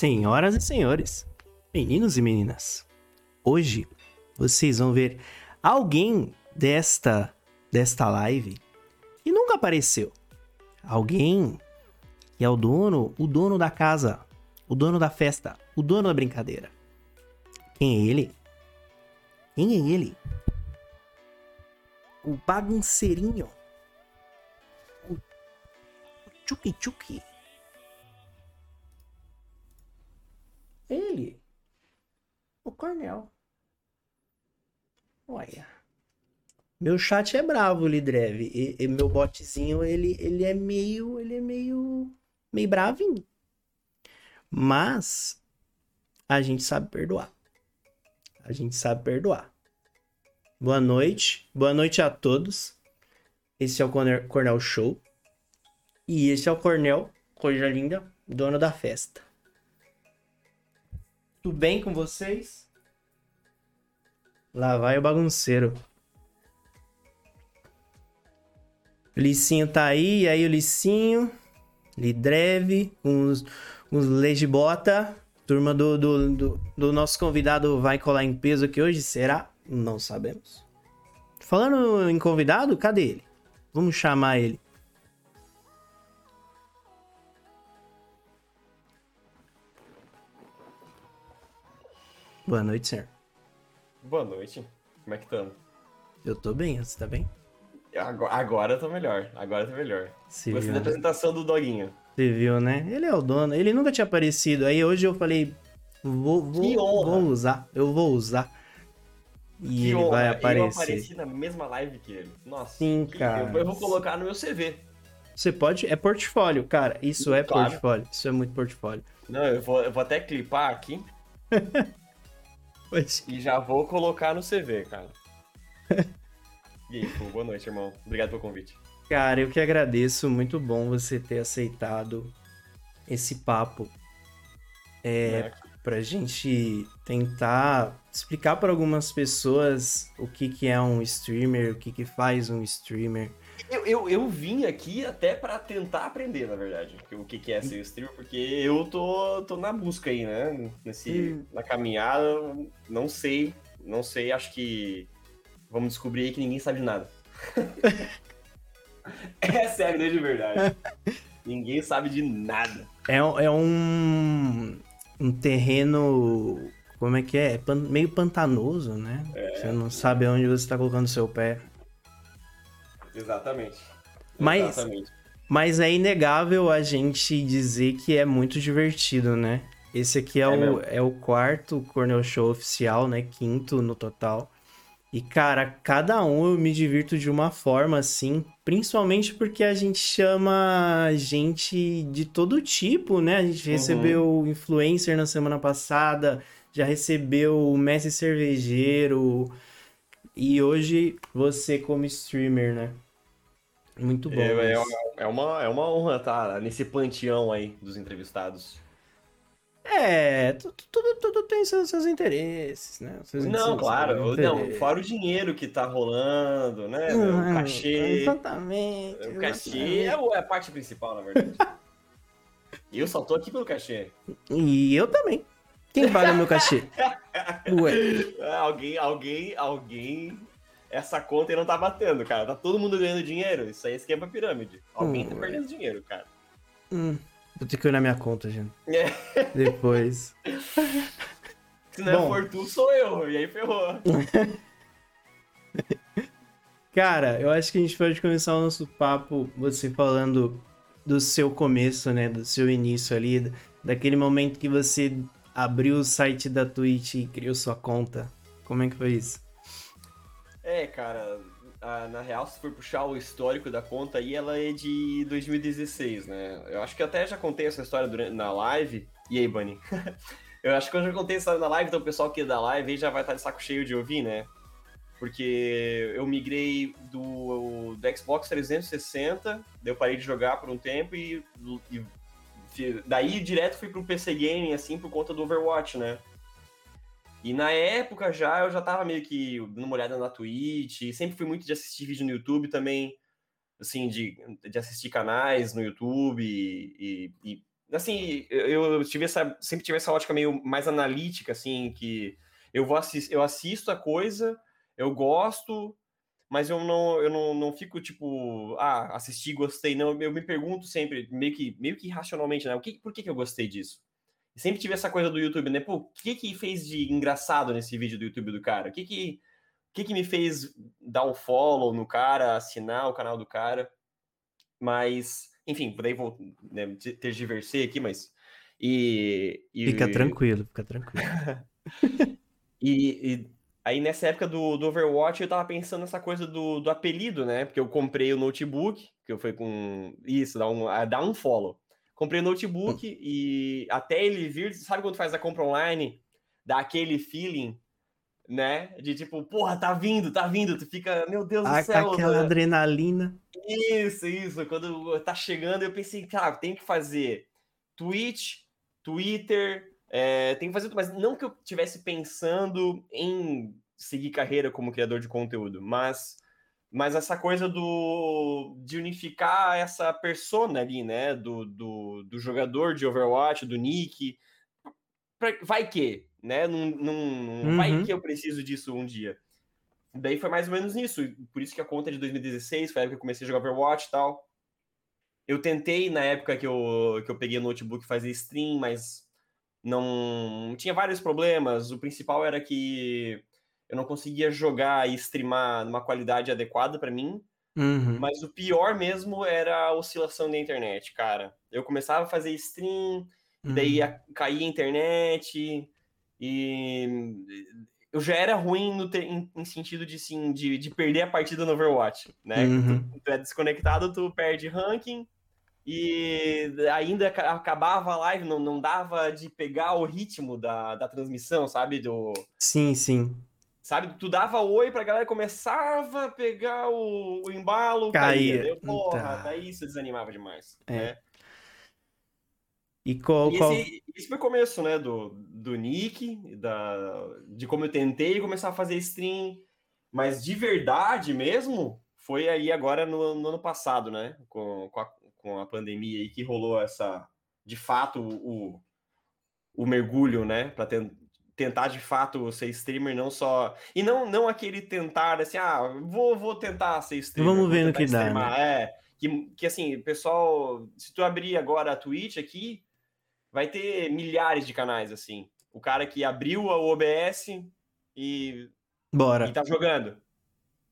Senhoras e senhores, meninos e meninas, hoje vocês vão ver alguém desta desta live que nunca apareceu. Alguém que é o dono, o dono da casa, o dono da festa, o dono da brincadeira. Quem é ele? Quem é ele? O bagunceirinho. O, o Ele. O Cornel. Olha. Meu chat é bravo, Lidrev. E, e meu botzinho, ele, ele é meio. Ele é meio. meio bravinho. Mas. A gente sabe perdoar. A gente sabe perdoar. Boa noite. Boa noite a todos. Esse é o Cornel, Show. E esse é o Cornel, coisa linda, dono da festa. Tudo bem com vocês? Lá vai o bagunceiro. O Licinho tá aí, e aí o Licinho, Lidreve, uns, uns Legibota. Turma do, do, do, do nosso convidado vai colar em peso aqui hoje, será? Não sabemos. Falando em convidado, cadê ele? Vamos chamar ele. Boa noite, senhor. Boa noite. Como é que estamos? Eu tô bem, você tá bem? Agora, agora eu tô melhor. Agora eu tô melhor. Você Gostei viu, da né? apresentação do Doguinho. Você viu, né? Ele é o dono. Ele nunca tinha aparecido. Aí hoje eu falei, vou, vou, vou usar. Eu vou usar. E Que ele honra, vai Eu aparecer. apareci na mesma live que ele. Nossa. Sim, cara. Eu, eu vou colocar no meu CV. Você pode. É portfólio, cara. Isso é Claro. portfólio. Isso é muito portfólio. Não, eu vou, eu vou até clipar aqui E já vou colocar no CV, cara. E aí, pô, boa noite, irmão. Obrigado pelo convite. Cara, eu que agradeço. Muito bom você ter aceitado esse papo. É, Né? pra gente tentar explicar para algumas pessoas o que, que é um streamer, o que, que faz um streamer. Eu, eu, eu vim aqui até pra tentar aprender, na verdade, o que, que é ser streamer, porque eu tô, tô na busca aí, né? Nesse, Hum. Na caminhada, não sei, não sei, acho que vamos descobrir aí que ninguém sabe de nada. é sério, né, de verdade. ninguém sabe de nada. É, um- é um, um terreno. Como é que é? É meio pantanoso, né? Você não sabe onde você tá colocando seu pé. Exatamente. Mas- Exatamente. Mas é inegável a gente dizer que é muito divertido, né? Esse aqui é, É o, mesmo. é o quarto Cornel Show oficial, né? Quinto no total. E, cara, cada um eu me divirto de uma forma, assim, principalmente porque a gente chama gente de todo tipo, né? A gente Uhum. recebeu influencer na semana passada, já recebeu o Messi Cervejeiro, e hoje você como streamer, né? Muito bom. É, é uma, é, uma, é uma honra estar nesse panteão aí dos entrevistados. É, tu- tu- tudo, tudo tem seus, seus interesses, né? Seus Não, seus- claro. Não, fora o dinheiro que tá rolando, né? Não, o cachê. Exatamente. O cachê exatamente. é é a parte principal, na verdade. E eu só tô aqui pelo cachê. E eu também. Quem paga meu cachê? Ué. É, Alguém, alguém, alguém. Essa conta aí não tá batendo, cara. Tá todo mundo ganhando dinheiro. Isso aí é esquema pirâmide. Alguém tá Hum. perdendo dinheiro, cara. Hum, vou ter que olhar minha conta, gente. É. Depois. Se não Bom. for tu, sou eu. E aí ferrou. Cara, eu acho que a gente pode começar o nosso papo você falando do seu começo, né? Do seu início ali, daquele momento que você abriu o site da Twitch e criou sua conta. Como é que foi isso? É, cara, na real, se for puxar o histórico da conta aí, ela é de 2016, né? Eu acho que até já contei essa história durante, na live. E aí, Bunny? eu acho que eu já contei essa história na live, então o pessoal que é da live aí já vai estar de saco cheio de ouvir, né? Porque eu migrei do, do Xbox 360, daí eu parei de jogar por um tempo e, e daí direto fui pro PC Gaming, assim, por conta do Overwatch, né? E na época já, eu já tava meio que dando uma olhada na Twitch, sempre fui muito de assistir vídeo no YouTube também, assim, de, de assistir canais no YouTube e, e- assim, eu tive essa, sempre tive essa ótica meio mais analítica, assim, que eu vou assist, eu assisto a coisa, eu gosto, mas eu não, eu não, não fico tipo, ah, assisti, gostei, não. Eu me pergunto sempre, meio que, meio que racionalmente, né? O que, por que, que eu gostei disso? Sempre tive essa coisa do YouTube, né? Pô, o que que fez de engraçado nesse vídeo do YouTube do cara? O que que, o que, que me fez dar um follow no cara, assinar o canal do cara? Mas, enfim, daí vou né, tergiversei aqui, mas. E, e... Fica tranquilo, fica tranquilo. e, e, aí nessa época do, do Overwatch eu tava pensando nessa coisa do, do apelido, né? Porque eu comprei o notebook, que eu fui com. Isso, dá um, dá um follow. Comprei o notebook hum. e até ele vir, sabe quando faz a compra online? Dá aquele feeling né? De tipo, porra, tá vindo, tá vindo, tu fica, meu Deus do céu. Aquela né? adrenalina. Isso, isso. Quando tá chegando, eu pensei, cara, tem que fazer Twitch, Twitter, é, tem que fazer, mas não que eu tivesse pensando em seguir carreira como criador de conteúdo, mas mas essa coisa do de unificar essa persona ali, né, do, do, do jogador de Overwatch, do Nick, vai que, né? Não, não, uhum. Vai que eu preciso disso um dia. Daí foi mais ou menos isso. Por isso que a conta é de 2016 foi a época que eu comecei a jogar Overwatch e tal. Eu tentei, na época que eu, que eu peguei o notebook, fazer stream, mas não. Tinha vários problemas. O principal era que eu não conseguia jogar e streamar numa qualidade adequada para mim. Uhum. Mas o pior mesmo era a oscilação da internet, cara. Eu começava a fazer stream, uhum. daí caía a internet, e eu já era ruim no em, em, sentido de, sim, de, de perder a partida no Overwatch, né? Uhum. Tu, tu, é desconectado, tu perde ranking e ainda acabava a live, não, não dava de pegar o ritmo da, da transmissão, sabe? Do... Sim, sim. Sabe, tu dava oi pra galera, começava a pegar o, o embalo, caía. caía. Eu, porra, tá. daí isso desanimava demais. É. Né? E qual, e qual... Esse, esse foi o começo, né, do, do Nick, da, de como eu tentei começar a fazer stream, mas de verdade mesmo, foi aí agora no, no ano passado, né, com, com, a, com a pandemia aí que rolou essa, de fato, o, o mergulho, né, para tentar de fato ser streamer, não só. E não, não aquele tentar assim, ah, vou, vou tentar ser streamer. Vamos ver no que dá. Né? É, que, que assim, pessoal, se tu abrir agora a Twitch aqui, vai ter milhares de canais assim. O cara que abriu o OBS e bora e tá jogando,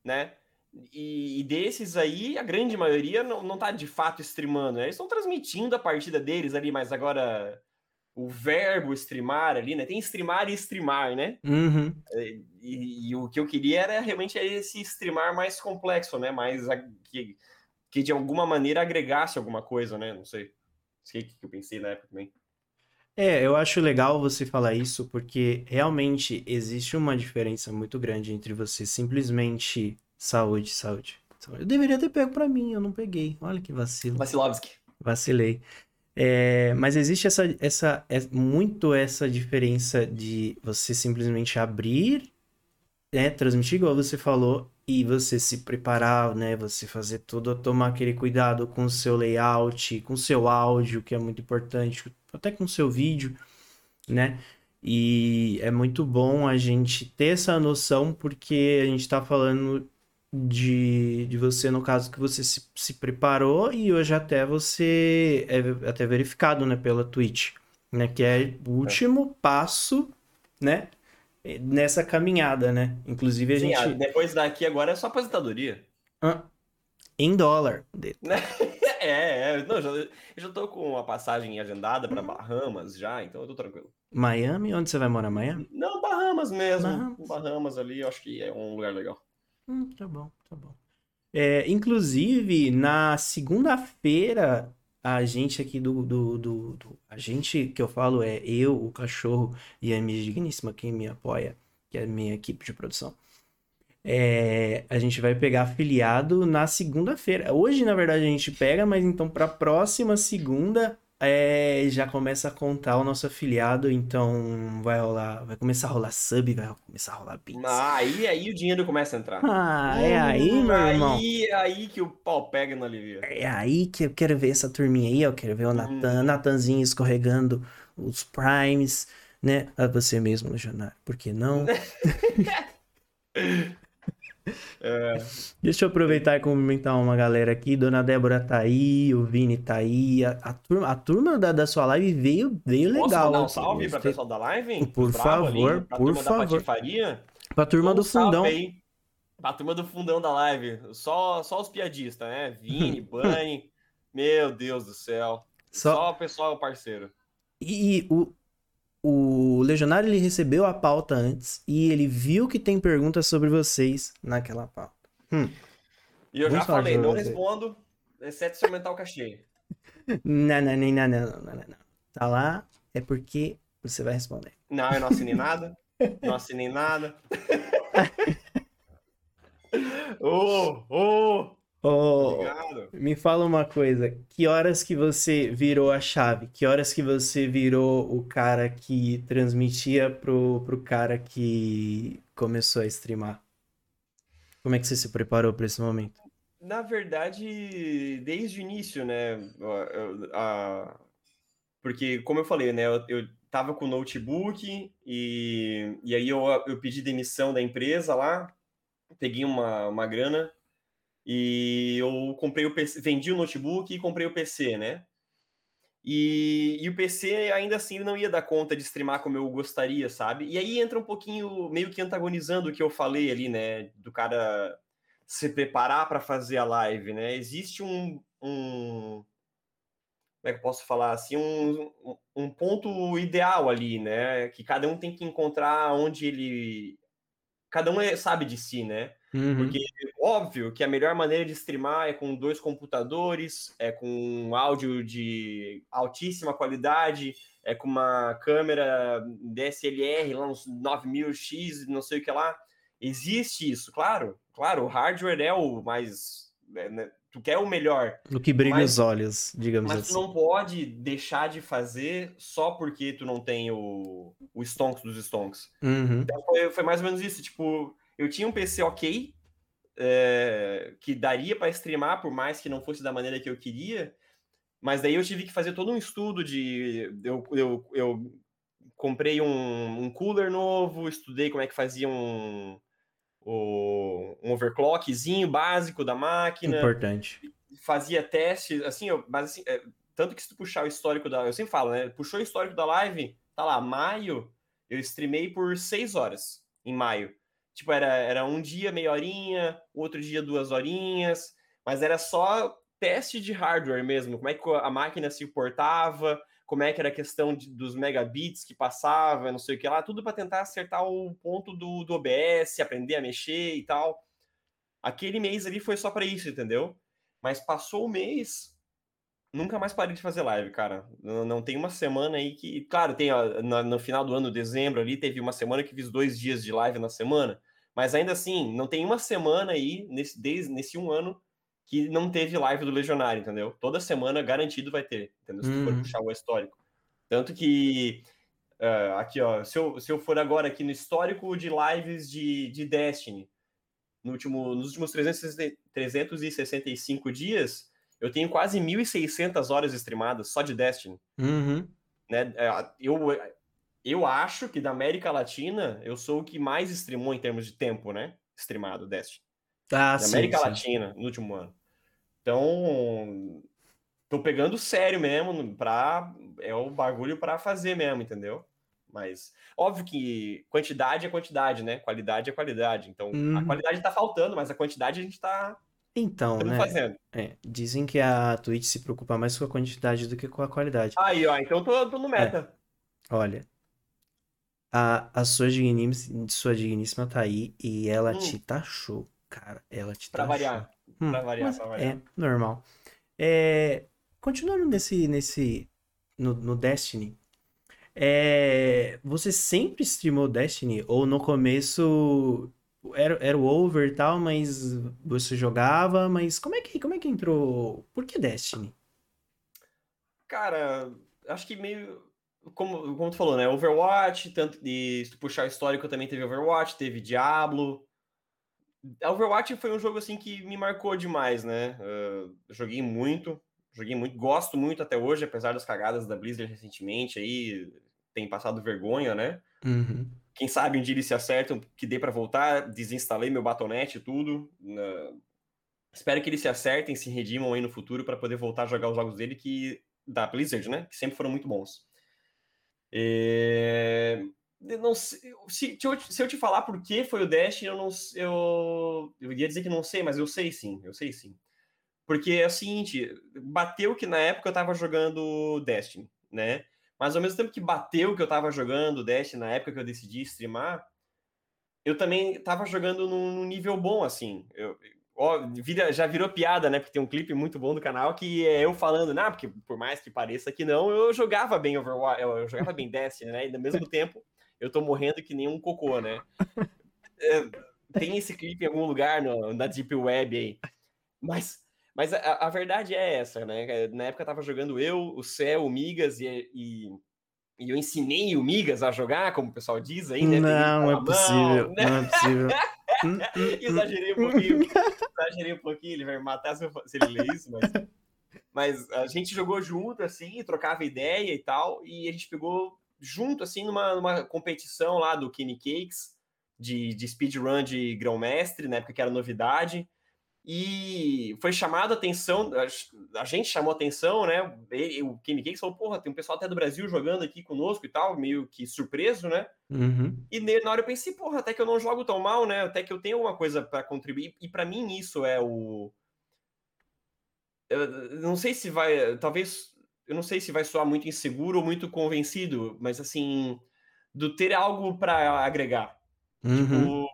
né? E, e, desses aí, a grande maioria não, não tá de fato streamando, né? Eles estão transmitindo a partida deles ali, mas agora o verbo streamar ali, né? Tem streamar e streamar, né? Uhum. E, e, e, o que eu queria era realmente esse streamar mais complexo, né? Mais que, que de alguma maneira agregasse alguma coisa, né? Não sei. Não sei o que eu pensei na época também. É, eu acho legal você falar isso porque realmente existe uma diferença muito grande entre você simplesmente saúde, saúde. Eu deveria ter pego para mim, eu não peguei. Olha que vacilo. Vacilovski. Vacilei. É, mas existe essa, essa, é, muito essa diferença de você simplesmente abrir, né, transmitir igual você falou, e você se preparar, né, você fazer tudo, tomar aquele cuidado com o seu layout, com o seu áudio, que é muito importante, até com seu vídeo, né? E é muito bom a gente ter essa noção, porque a gente está falando de, de você, no caso, que você se, se preparou e hoje até você é até verificado, né, pela Twitch, né? Que é o último é. passo, né? Nessa caminhada, né? Inclusive a Sim, gente. Depois daqui agora é só aposentadoria. Ah, em dólar. É, é. Não, já, eu já tô com a passagem agendada para Bahamas já, então eu tô tranquilo. Miami? Onde você vai morar? Miami? Não, Bahamas mesmo. Bahamas, Bahamas ali, eu acho que é um lugar legal. Hum, tá bom, tá bom. É, inclusive, na segunda-feira, a gente aqui do, do, do, do, A gente que eu falo é eu, o cachorro e a minha digníssima, quem me apoia, que é a minha equipe de produção. É, a gente vai pegar afiliado na segunda-feira. Hoje, na verdade, a gente pega, mas então para próxima segunda é, já começa a contar o nosso afiliado, então vai rolar, vai começar a rolar sub, vai começar a rolar bits. Ah, aí, aí o dinheiro começa a entrar. Ah, é aí, meu irmão. Aí, é aí que o pau pega no alivio. É aí que eu quero ver essa turminha aí, eu quero ver o Natan, Natanzinho escorregando os primes, né? A você mesmo, Legionário, por que não? É, Deixa eu aproveitar e cumprimentar uma galera aqui. Dona Débora tá aí, o Vini tá aí. A, a turma, a turma da, da sua live veio, veio posso legal. mandar um salve pra Gostei. pessoal da live? Por Os bravos favor, ali, pra por turma da favor. patifaria? Pra turma Um do fundão. aí Pra turma do fundão da live. Só, só os piadistas, né? Vini, Bunny. Meu Deus do céu. Só... Só o pessoal parceiro. E o, o Legionário ele recebeu a pauta antes e ele viu que tem perguntas sobre vocês naquela pauta. Hum. E eu Vamos já falei, não você. respondo, exceto se aumentar o cachê. Não, não, não, não, não, não, não, não. Tá lá, é porque você vai responder. Não, eu não assinei nada. Não assinei nada. Ô, ô! Oh, Obrigado. me fala uma coisa, que horas que você virou a chave? Que horas que você virou o cara que transmitia pro, pro cara que começou a streamar? Como é que você se preparou para esse momento? Na verdade, desde o início, né? eu- a- Porque, como eu falei, né? Eu, eu tava com o notebook e, e aí eu, eu pedi demissão da empresa lá, peguei uma, uma grana e eu comprei o PC, vendi o notebook e comprei o PC, né? E, e o PC ainda assim não ia dar conta de streamar como eu gostaria, sabe? E aí entra um pouquinho meio que antagonizando o que eu falei ali, né? Do cara se preparar para fazer a live, né? Existe um, um como é que eu posso falar assim, um, um- ponto ideal ali, né? Que cada um tem que encontrar onde ele cada um é- sabe de si, né? Uhum. Porque óbvio que a melhor maneira de streamar é com dois computadores, é com um áudio de altíssima qualidade, é com uma câmera DSLR, lá uns 9000X, não sei o que lá. Existe isso, claro. Claro, o hardware é o mais. é, né, Tu quer o melhor, O que brilha Mas- os olhos, digamos mas tu assim. não pode deixar de fazer só porque tu não tem o, o Stonks dos Stonks. Uhum. Então foi, foi mais ou menos isso. Tipo, eu tinha um PC ok, é, que daria para streamar, por mais que não fosse da maneira que eu queria, mas daí eu tive que fazer todo um estudo de. Eu, eu, eu comprei um, um cooler novo, estudei como é que fazia um, um overclockzinho básico da máquina Importante. fazia teste, assim, eu, mas assim, é, tanto que se tu puxar o histórico da. Eu sempre falo, né? Puxou o histórico da live, tá lá, maio, eu streamei por seis horas em maio. Tipo, era, era um dia, meia horinha, outro dia, duas horinhas, mas era só teste de hardware mesmo, como é que a máquina se portava, como é que era a questão de- dos megabits que passava, não sei o que lá, tudo para tentar acertar o ponto do, do OBS, aprender a mexer e tal. Aquele mês ali foi só para isso, entendeu? Mas passou o mês, nunca mais parei de fazer live, cara. Não, não tem uma semana aí que. Claro, tem ó, na- no final do ano, dezembro ali, teve uma semana que fiz dois dias de live na semana. Mas ainda assim, não tem uma semana aí, nesse, desde, nesse um ano, que não teve live do Legionário, entendeu? Toda semana garantido vai ter, entendeu? Se tu for Uhum. puxar o histórico. Tanto que. ah, aqui, ó, se eu, se eu for agora aqui no histórico de lives de, de Destiny, no último, nos últimos 360 365 dias, eu tenho quase 1.600 horas streamadas só de Destiny. Uhum. Né? É, Eu, eu acho que da América Latina, eu sou o que mais streamou em termos de tempo, né? Streamado Destiny. Ah, Da sim, América sim. Latina, no último ano. Então, tô pegando sério mesmo, pra, é o bagulho para fazer mesmo, entendeu? Mas, óbvio que quantidade é quantidade, né? Qualidade é qualidade. Então, a Uhum. qualidade tá faltando, mas a quantidade a gente tá Então, né? É, dizem que a Twitch se preocupa mais com a quantidade do que com a qualidade. Aí, ó, então tô, tô no meta. Olha, a, a sua digníssima, sua digníssima tá aí e ela Hum. te taxou, cara. Ela te Pra taxou. variar. Hum, Pra variar, mas pra variar. É, normal. É, continuando nesse, nesse, no, no Destiny, é, você sempre streamou Destiny? Ou no começo era, era o over e tal, mas você jogava, mas como é que, como é que entrou? Por que Destiny? Cara, acho que meio. Como, como tu falou, né? Overwatch, tanto de se tu puxar histórico, também teve Overwatch, teve Diablo. Overwatch foi um jogo assim que me marcou demais, né? Uh, joguei muito, joguei muito, gosto muito até hoje, apesar das cagadas da Blizzard recentemente aí, tem passado vergonha, né? Uhum. Quem sabe um dia eles se acertam, que dê para voltar, desinstalei meu Battle.net e tudo. Uh, espero que eles se acertem, se redimam aí no futuro para poder voltar a jogar os jogos dele que da Blizzard, né? Que sempre foram muito bons. É... Não, se, se, eu, se eu te falar por que foi o Dash, eu não eu, eu ia dizer que não sei, mas eu sei sim, eu sei sim. Porque é o seguinte, bateu que na época eu tava jogando Destiny, né? Mas ao mesmo tempo que bateu que eu tava jogando Destiny na época que eu decidi streamar, eu também tava jogando num, num nível bom, assim. Eu, ó, vira, já virou piada, né? Porque tem um clipe muito bom do canal que é eu falando, né? Porque por mais que pareça que não, eu jogava bem Overwatch, eu jogava bem Destiny, né? E ao mesmo tempo eu tô morrendo que nem um cocô, né? É, tem esse clipe em algum lugar no, na Deep Web aí. Mas, mas a, a, verdade é essa, né? Na época eu tava jogando eu, o Céu, o Migas e, e e eu ensinei o Migas a jogar, como o pessoal diz aí, né? Não, é possível, né? não é possível. exagerei um pouquinho, exagerei um pouquinho, ele vai me matar se, eu, se ele ler isso, mas... Mas a gente jogou junto, assim, trocava ideia e tal, e a gente pegou junto, assim, numa, numa competição lá do Kenny Cakes, de, de speedrun de grão-mestre, na época que era novidade, e foi chamado a atenção, a gente chamou a atenção, né? O Kenny Cakes falou: porra, tem um pessoal até do Brasil jogando aqui conosco e tal, meio que surpreso, né? Uhum. E na hora eu pensei: porra, até que eu não jogo tão mal, né? Até que eu tenho alguma coisa para contribuir. E para mim isso é o. Eu não sei se vai. Talvez. Eu não sei se vai soar muito inseguro ou muito convencido, mas assim. Do ter algo para agregar. Uhum. Tipo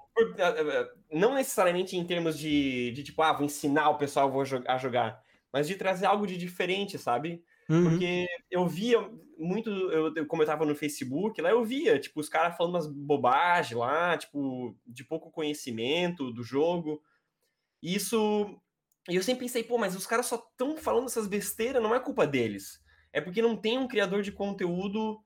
não necessariamente em termos de, de tipo, ah, vou ensinar o pessoal a jogar, mas de trazer algo de diferente, sabe? Uhum. Porque eu via muito, eu, como eu tava no Facebook, lá eu via, tipo, os caras falando umas bobagens lá, tipo, de pouco conhecimento do jogo. E isso. E eu sempre pensei, pô, mas os caras só estão falando essas besteiras, não é culpa deles. É porque não tem um criador de conteúdo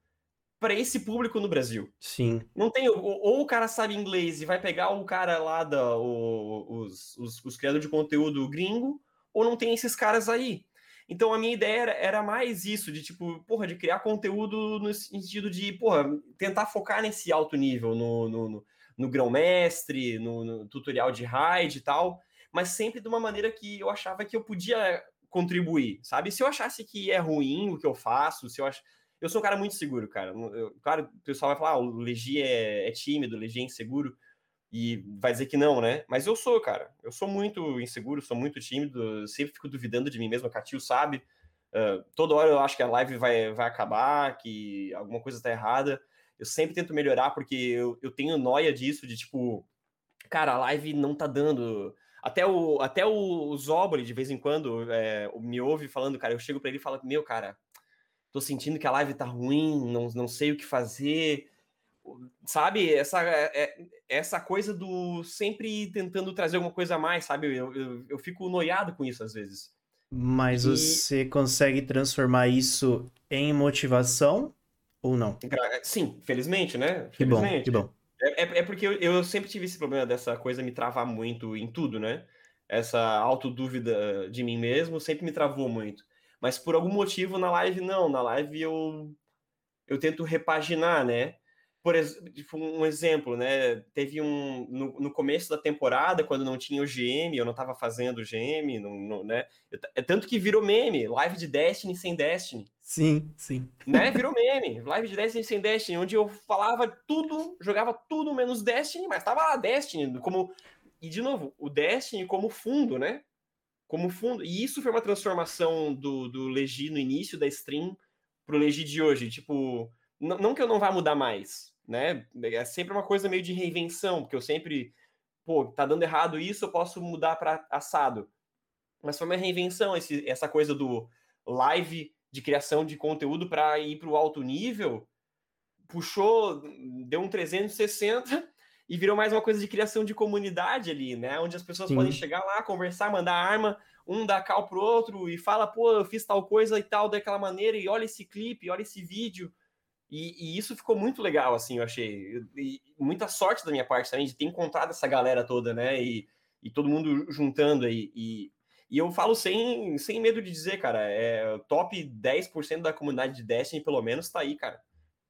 para esse público no Brasil. Sim. Não tem. Ou, ou, o cara sabe inglês e vai pegar o cara lá da. O, os, os, os, criadores de conteúdo gringo, ou não tem esses caras aí. Então a minha ideia era, era, mais isso, de tipo, porra, de criar conteúdo no sentido de, porra, tentar focar nesse alto nível, no, no, no, no grão-mestre, no, no, tutorial de raid e tal, mas sempre de uma maneira que eu achava que eu podia contribuir, sabe? Se eu achasse que é ruim o que eu faço, se eu acho eu sou um cara muito seguro, cara. Eu, claro, o pessoal vai falar, ah, o Legi é, é tímido, o Legi é inseguro, e vai dizer que não, né? Mas eu sou, cara. Eu sou muito inseguro, sou muito tímido, sempre fico duvidando de mim mesmo, a Catil sabe. Uh, toda hora eu acho que a live vai, vai acabar, que alguma coisa tá errada. Eu sempre tento melhorar, porque eu, eu tenho noia disso, de tipo, cara, a live não tá dando. Até o, até o Zoboli, de vez em quando, é, me ouve falando, cara, eu chego para ele e falo, meu, cara, tô sentindo que a live tá ruim, não, não sei o que fazer. Sabe, essa, é, é, essa coisa do sempre tentando trazer alguma coisa a mais, sabe? Eu, eu, eu fico noiado com isso às vezes. Mas e... você consegue transformar isso em motivação ou não? Sim, felizmente, né? Que bom, que bom. É, é, é porque eu, eu, sempre tive esse problema dessa coisa me travar muito em tudo, né? Essa autodúvida de mim mesmo sempre me travou muito. Mas por algum motivo na live não, na live eu eu tento repaginar, né? Por tipo, um exemplo, né? Teve um no, no, começo da temporada, quando não tinha o GM, eu não estava fazendo o GM, não, não, né? É tanto que virou meme, live de Destiny sem Destiny. Sim, sim. Né? Virou meme, live de Destiny sem Destiny, onde eu falava tudo, jogava tudo menos Destiny, mas tava lá Destiny como e de novo, o Destiny como fundo, né? Como fundo. E isso foi uma transformação do, do Legi no início da stream pro Legi de hoje. Tipo, não que eu não vá mudar mais, né? É sempre uma coisa meio de reinvenção, porque eu sempre, pô, tá dando errado isso, eu posso mudar para assado. Mas foi uma reinvenção esse, essa coisa do live de criação de conteúdo para ir para o alto nível, puxou, deu um 360 e virou mais uma coisa de criação de comunidade ali, né? Onde as pessoas Sim. podem chegar lá, conversar, mandar arma, um dá cal pro outro e fala, pô, eu fiz tal coisa e tal daquela maneira, e olha esse clipe, olha esse vídeo. E, e isso ficou muito legal, assim, eu achei. E, muita sorte da minha parte também de ter encontrado essa galera toda, né? E, e todo mundo juntando aí. E, e eu falo sem, sem medo de dizer, cara, é top 10% da comunidade de Destiny, pelo menos, tá aí, cara.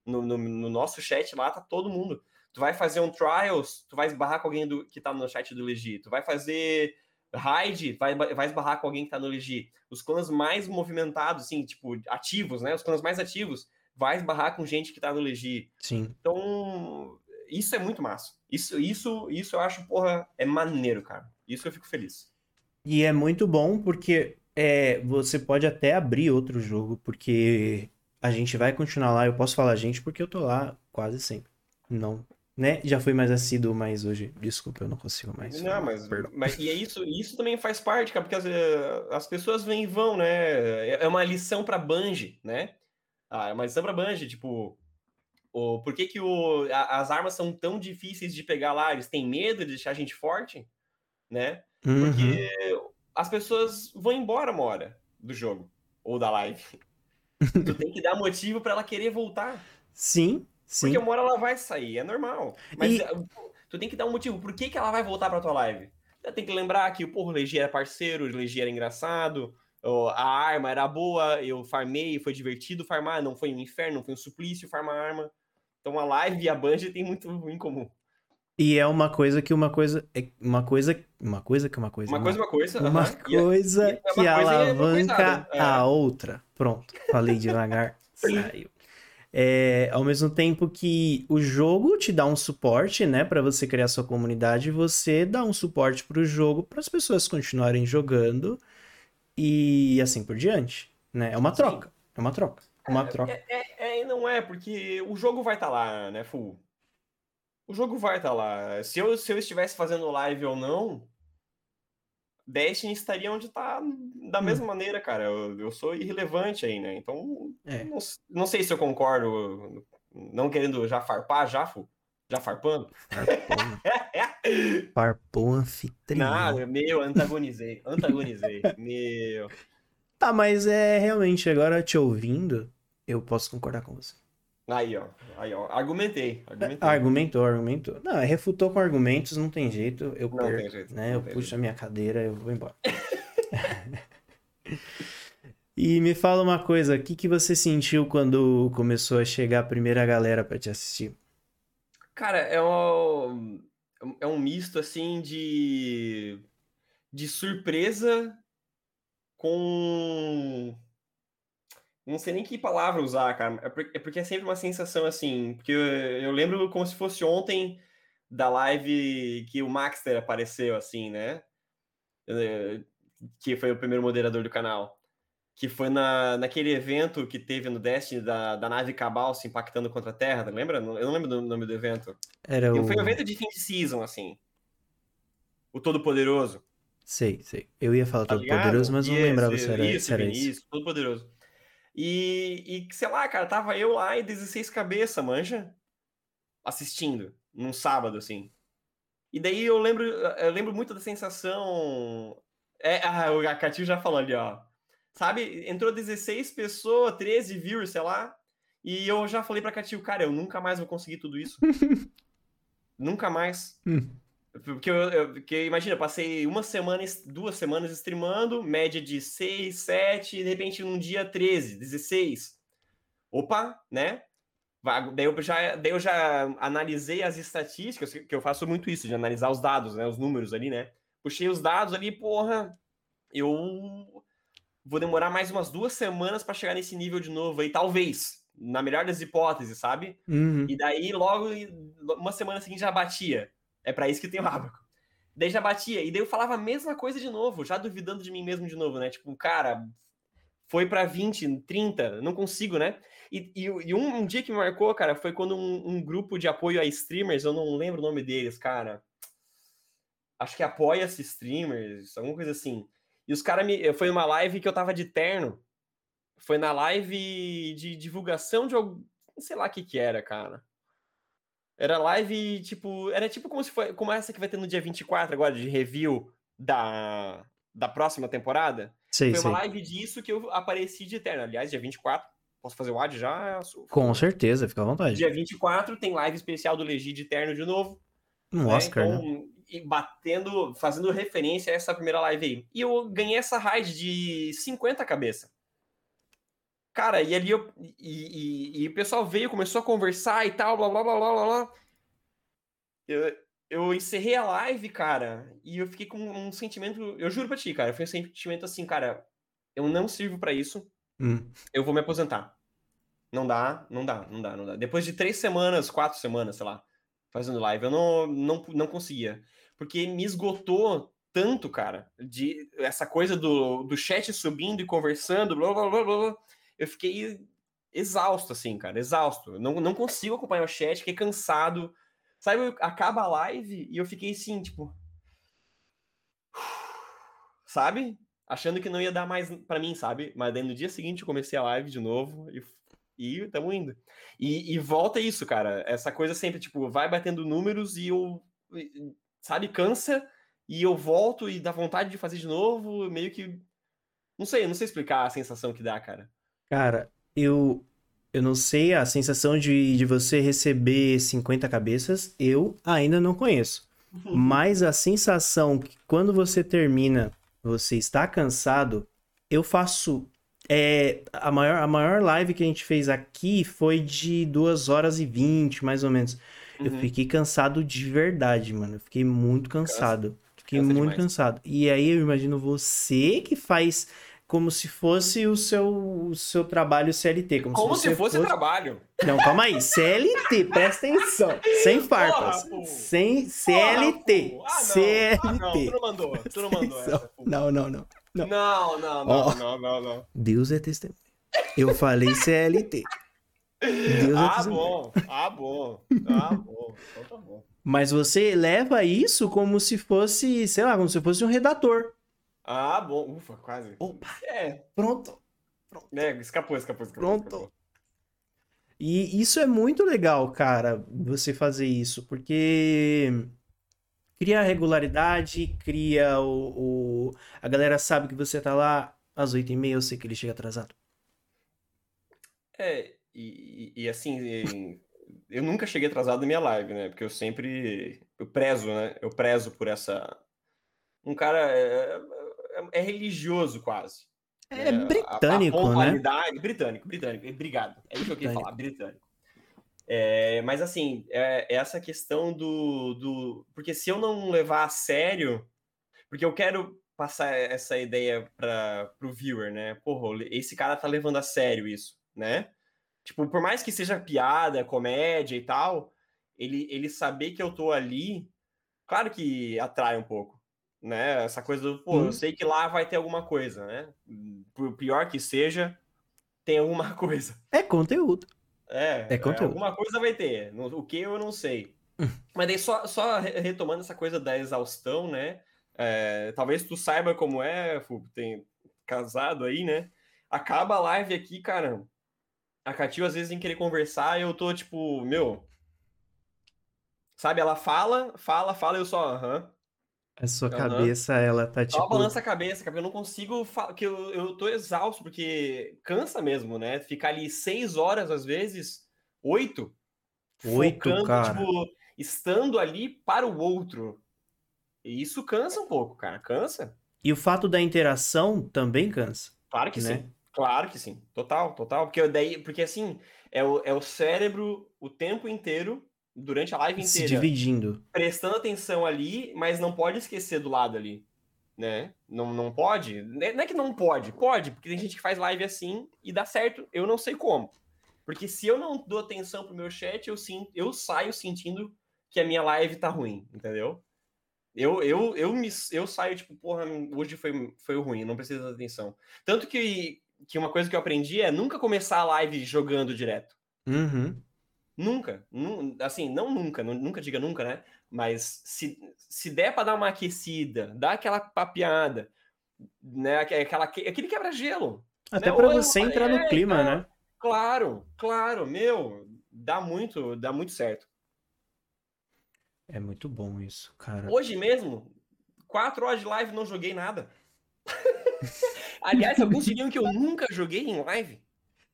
No, no, no, nosso chat lá tá todo mundo. Tu vai fazer um trials, tu vai esbarrar com alguém do, que tá no chat do Legi. Tu vai fazer raid, vai, vai esbarrar com alguém que tá no Legi. Os clãs mais movimentados, assim, tipo, ativos, né? Os clãs mais ativos, vai esbarrar com gente que tá no Legi. Sim. Então, isso é muito massa. Isso, isso, isso eu acho, porra, é maneiro, cara. Isso eu fico feliz. E é muito bom porque é, você pode até abrir outro jogo, porque a gente vai continuar lá. Eu posso falar gente porque eu tô lá quase sempre. Não, né? Já fui mais assíduo, mas hoje, desculpa, eu não consigo mais. Não, mas, Perdão. mas e é isso, isso também faz parte, cara, porque as, as pessoas vêm e vão, né? É, é uma lição para Bungie, né? Ah, é uma lição para Bungie, tipo, o, por que, que o, a, as armas são tão difíceis de pegar lá? Eles têm medo de deixar a gente forte, né? Porque uhum. as pessoas vão embora uma hora do jogo ou da live. tu tem que dar motivo para ela querer voltar. Sim, sim. Porque uma hora ela vai sair, é normal. Mas e... tu tem que dar um motivo. Por que, que ela vai voltar pra tua live? Tem que lembrar que porra, o Legi era parceiro, o Legi era engraçado, a arma era boa, eu farmei, foi divertido farmar, não foi um inferno, não foi um suplício farmar arma. Então a live e a Bungie tem muito em comum. E é uma coisa que uma coisa é uma coisa uma coisa que uma coisa uma, coisa uma coisa uma coisa que alavanca é. a outra. Pronto, falei devagar, saiu. É, ao mesmo tempo que o jogo te dá um suporte, né, para você criar sua comunidade, você dá um suporte para o jogo para as pessoas continuarem jogando e assim por diante, né? É uma troca, é uma troca, uma é, troca. É, é, é, não é porque o jogo vai estar tá lá, né, full o jogo vai estar tá lá. Se eu, se eu estivesse fazendo live ou não, Destiny estaria onde está da hum. mesma maneira, cara. Eu, eu, sou irrelevante aí, né? Então, é. não, não, sei se eu concordo. Não querendo já farpar, já, fu, já farpando. Farpou anfitrião. Não, meu, antagonizei. Antagonizei. meu. Tá, mas é realmente, agora te ouvindo, eu posso concordar com você. Aí, ó. Aí, ó. Argumentei. argumentei. Argumentou, argumentou. Não, refutou com argumentos, não tem jeito. Eu não perco, tem jeito, né? Eu puxo jeito. a minha cadeira, eu vou embora. e me fala uma coisa, o que, que você sentiu quando começou a chegar a primeira galera para te assistir? Cara, é um, é um misto, assim, de... de surpresa com não sei nem que palavra usar, cara. É, é porque é sempre uma sensação assim. Porque eu, eu, lembro como se fosse ontem da live que o Maxter apareceu, assim, né? Eh, que foi o primeiro moderador do canal. Que foi na, naquele evento que teve no Destiny da, da nave Cabal se impactando contra a Terra, lembra? Eu não lembro do nome do evento. Era o... Foi um evento de fim de season, assim. O Todo-Poderoso. Sei, sei. Eu ia falar tá Todo-Poderoso, mas não lembrava se era, isso. Se era isso, isso. Todo-Poderoso. E, e, sei lá, cara, tava eu lá e 16 cabeça, manja, assistindo, num sábado, assim. E daí eu lembro, eu lembro muito da sensação. É, ah, o já falou ali, ó. Sabe, entrou 16 pessoas, 13 viewers, sei lá. E eu já falei pra Catinho, cara, eu nunca mais vou conseguir tudo isso. nunca mais. Hum. Porque, eu, eu, porque imagina, eu passei uma semana, duas semanas streamando, média de 6, 7, e de repente num dia 13, 16. Opa, né? Daí eu, já, daí eu já analisei as estatísticas, que eu faço muito isso, de analisar os dados, né? Os números ali, né? Puxei os dados ali, porra, eu vou demorar mais umas duas semanas para chegar nesse nível de novo aí, talvez, na melhor das hipóteses, sabe? Uhum. E daí, logo, uma semana seguinte já batia. É para isso que tem o Abaco. Daí já batia. E daí eu falava a mesma coisa de novo, já duvidando de mim mesmo de novo, né? Tipo, cara, foi para 20, 30, não consigo, né? E, e, e um, um, dia que me marcou, cara, foi quando um, um, grupo de apoio a streamers, eu não lembro o nome deles, cara. Acho que apoia-se streamers, alguma coisa assim. E os caras me. Foi uma live que eu tava de terno. Foi na live de divulgação de algum. Sei lá o que que era, cara. Era live, tipo, era tipo como se foi, como essa que vai ter no dia 24 agora, de review da, da próxima temporada. Sei, foi sei. uma live disso que eu apareci de eterno. Aliás, dia 24, posso fazer o ad já? Com certeza, fica à vontade. Dia 24 tem live especial do Legi de Eterno de novo. Um né? Oscar, né? então, e batendo, fazendo referência a essa primeira live aí. E eu ganhei essa raid de 50 cabeça. Cara, e ali eu. E, e- e o pessoal veio, começou a conversar e tal, blá blá blá blá blá. Eu, eu encerrei a live, cara, e eu fiquei com um sentimento. Eu juro pra ti, cara, foi um sentimento assim, cara. Eu não sirvo pra isso, Hum. eu vou me aposentar. Não dá, não dá, não dá, não dá. Depois de três semanas, quatro semanas, sei lá, fazendo live, eu não, não, não conseguia. Porque me esgotou tanto, cara, de essa coisa do, do chat subindo e conversando, blá, blá, blá, blá, blá. Eu fiquei exausto, assim, cara, exausto. Não, não consigo acompanhar o chat, fiquei cansado. Sabe, acaba a live e eu fiquei assim, tipo. Sabe? Achando que não ia dar mais pra mim, sabe? Mas daí no dia seguinte eu comecei a live de novo e, e tamo indo. E, e volta isso, cara. Essa coisa sempre, tipo, vai batendo números e eu. Sabe, cansa e eu volto e dá vontade de fazer de novo, meio que. Não sei, não sei explicar a sensação que dá, cara. Cara, eu eu não sei a sensação de, de você receber 50 cabeças, eu ainda não conheço. Mas a sensação que quando você termina, você está cansado, eu faço. É, a maior, a maior live que a gente fez aqui foi de 2 horas e 20, mais ou menos. Eu Uhum. fiquei cansado de verdade, mano. Eu fiquei muito cansado. Fiquei Cansa muito demais. cansado. E aí eu imagino você que faz como se fosse o seu, o seu trabalho CLT. Como, Como se se você fosse trabalho. Não, calma aí. CLT, presta atenção. Sem farpas. Porra. Sem CLT. Porra. Ah. CLT. Ah, não, tu não mandou. Tu não mandou essa. Não, não, não. Não, Não. não, não, Ó. não, não, não. Deus é testemunha. Eu falei CLT. Deus é Ah, testemunha. bom. Ah, bom. Ah, bom. Então tá bom. Mas você leva isso como se fosse, sei lá, como se fosse um redator. Ah, bom. Ufa, quase. Opa, É, pronto. né, escapou, escapou, escapou. Pronto. escapou. E isso é muito legal, cara, você fazer isso, porque cria regularidade, cria o, o- A galera sabe que você tá lá às oito e meia, eu sei que ele chega atrasado. É, e, e- assim, eu nunca cheguei atrasado na minha live, né? Porque eu sempre. Eu prezo, né? Eu prezo por essa. Um cara é, é- é É religioso quase. né? A- britânico, a né? pontualidade- Britânico, britânico. Obrigado. É isso que eu queria falar, britânico. É, mas assim, é, é essa questão do, do. Porque se eu não levar a sério. Porque eu quero passar essa ideia para o viewer, né? Porra, esse cara tá levando a sério isso, né? Tipo, por mais que seja piada, comédia e tal, ele, ele saber que eu tô ali, claro que atrai um pouco, né? Essa coisa do, pô, Hum. eu sei que lá vai ter alguma coisa, né? Por pior que seja, tem alguma coisa. É conteúdo. É, É conteúdo. alguma coisa vai ter. O que eu não sei. Mas daí só, só re- retomando essa coisa da exaustão, né? É, talvez tu saiba como é, Fu, tem casado aí, né? Acaba a live aqui, cara. A Catil às vezes em querer conversar, eu tô tipo, meu. Sabe, ela fala, fala, fala, eu só, aham. A sua Aham. cabeça, ela tá Só tipo. balança a cabeça, cara. Eu não consigo. fa- que eu, eu tô exausto, porque cansa mesmo, né? Ficar ali seis horas, às vezes, oito. Oito, focando, cara. tipo, estando ali para o outro. E isso cansa um pouco, cara. Cansa. E o fato da interação também cansa. Claro que Né? sim. Claro que sim. Total, total. Porque daí, porque assim, é o, é o cérebro o tempo inteiro, durante a live Se inteira, dividindo. prestando atenção ali, mas não pode esquecer do lado ali, né? Não, não pode. Não é não é que não pode, pode, porque tem gente que faz live assim e dá certo, eu não sei como. Porque se eu não dou atenção pro meu chat, eu, sinto, eu saio sentindo que a minha live tá ruim, entendeu? Eu, eu, eu, me, eu saio, tipo, porra, hoje foi, foi ruim, não precisa dar atenção. Tanto que, que uma coisa que eu aprendi é nunca começar a live jogando direto. Uhum. Nunca. nu- Assim, não nunca, nu- nunca diga nunca, né? Mas se, se der pra dar uma aquecida, dar aquela papeada, né? aque- Aquela, aquele quebra-gelo. Até Né? pra Ou eu- você entrar no é, clima, cara. né? Claro, claro, meu, dá muito, dá muito certo. É muito bom isso, cara. Hoje mesmo, quatro horas de live, não joguei nada. Aliás, alguns diriam que eu nunca joguei em live.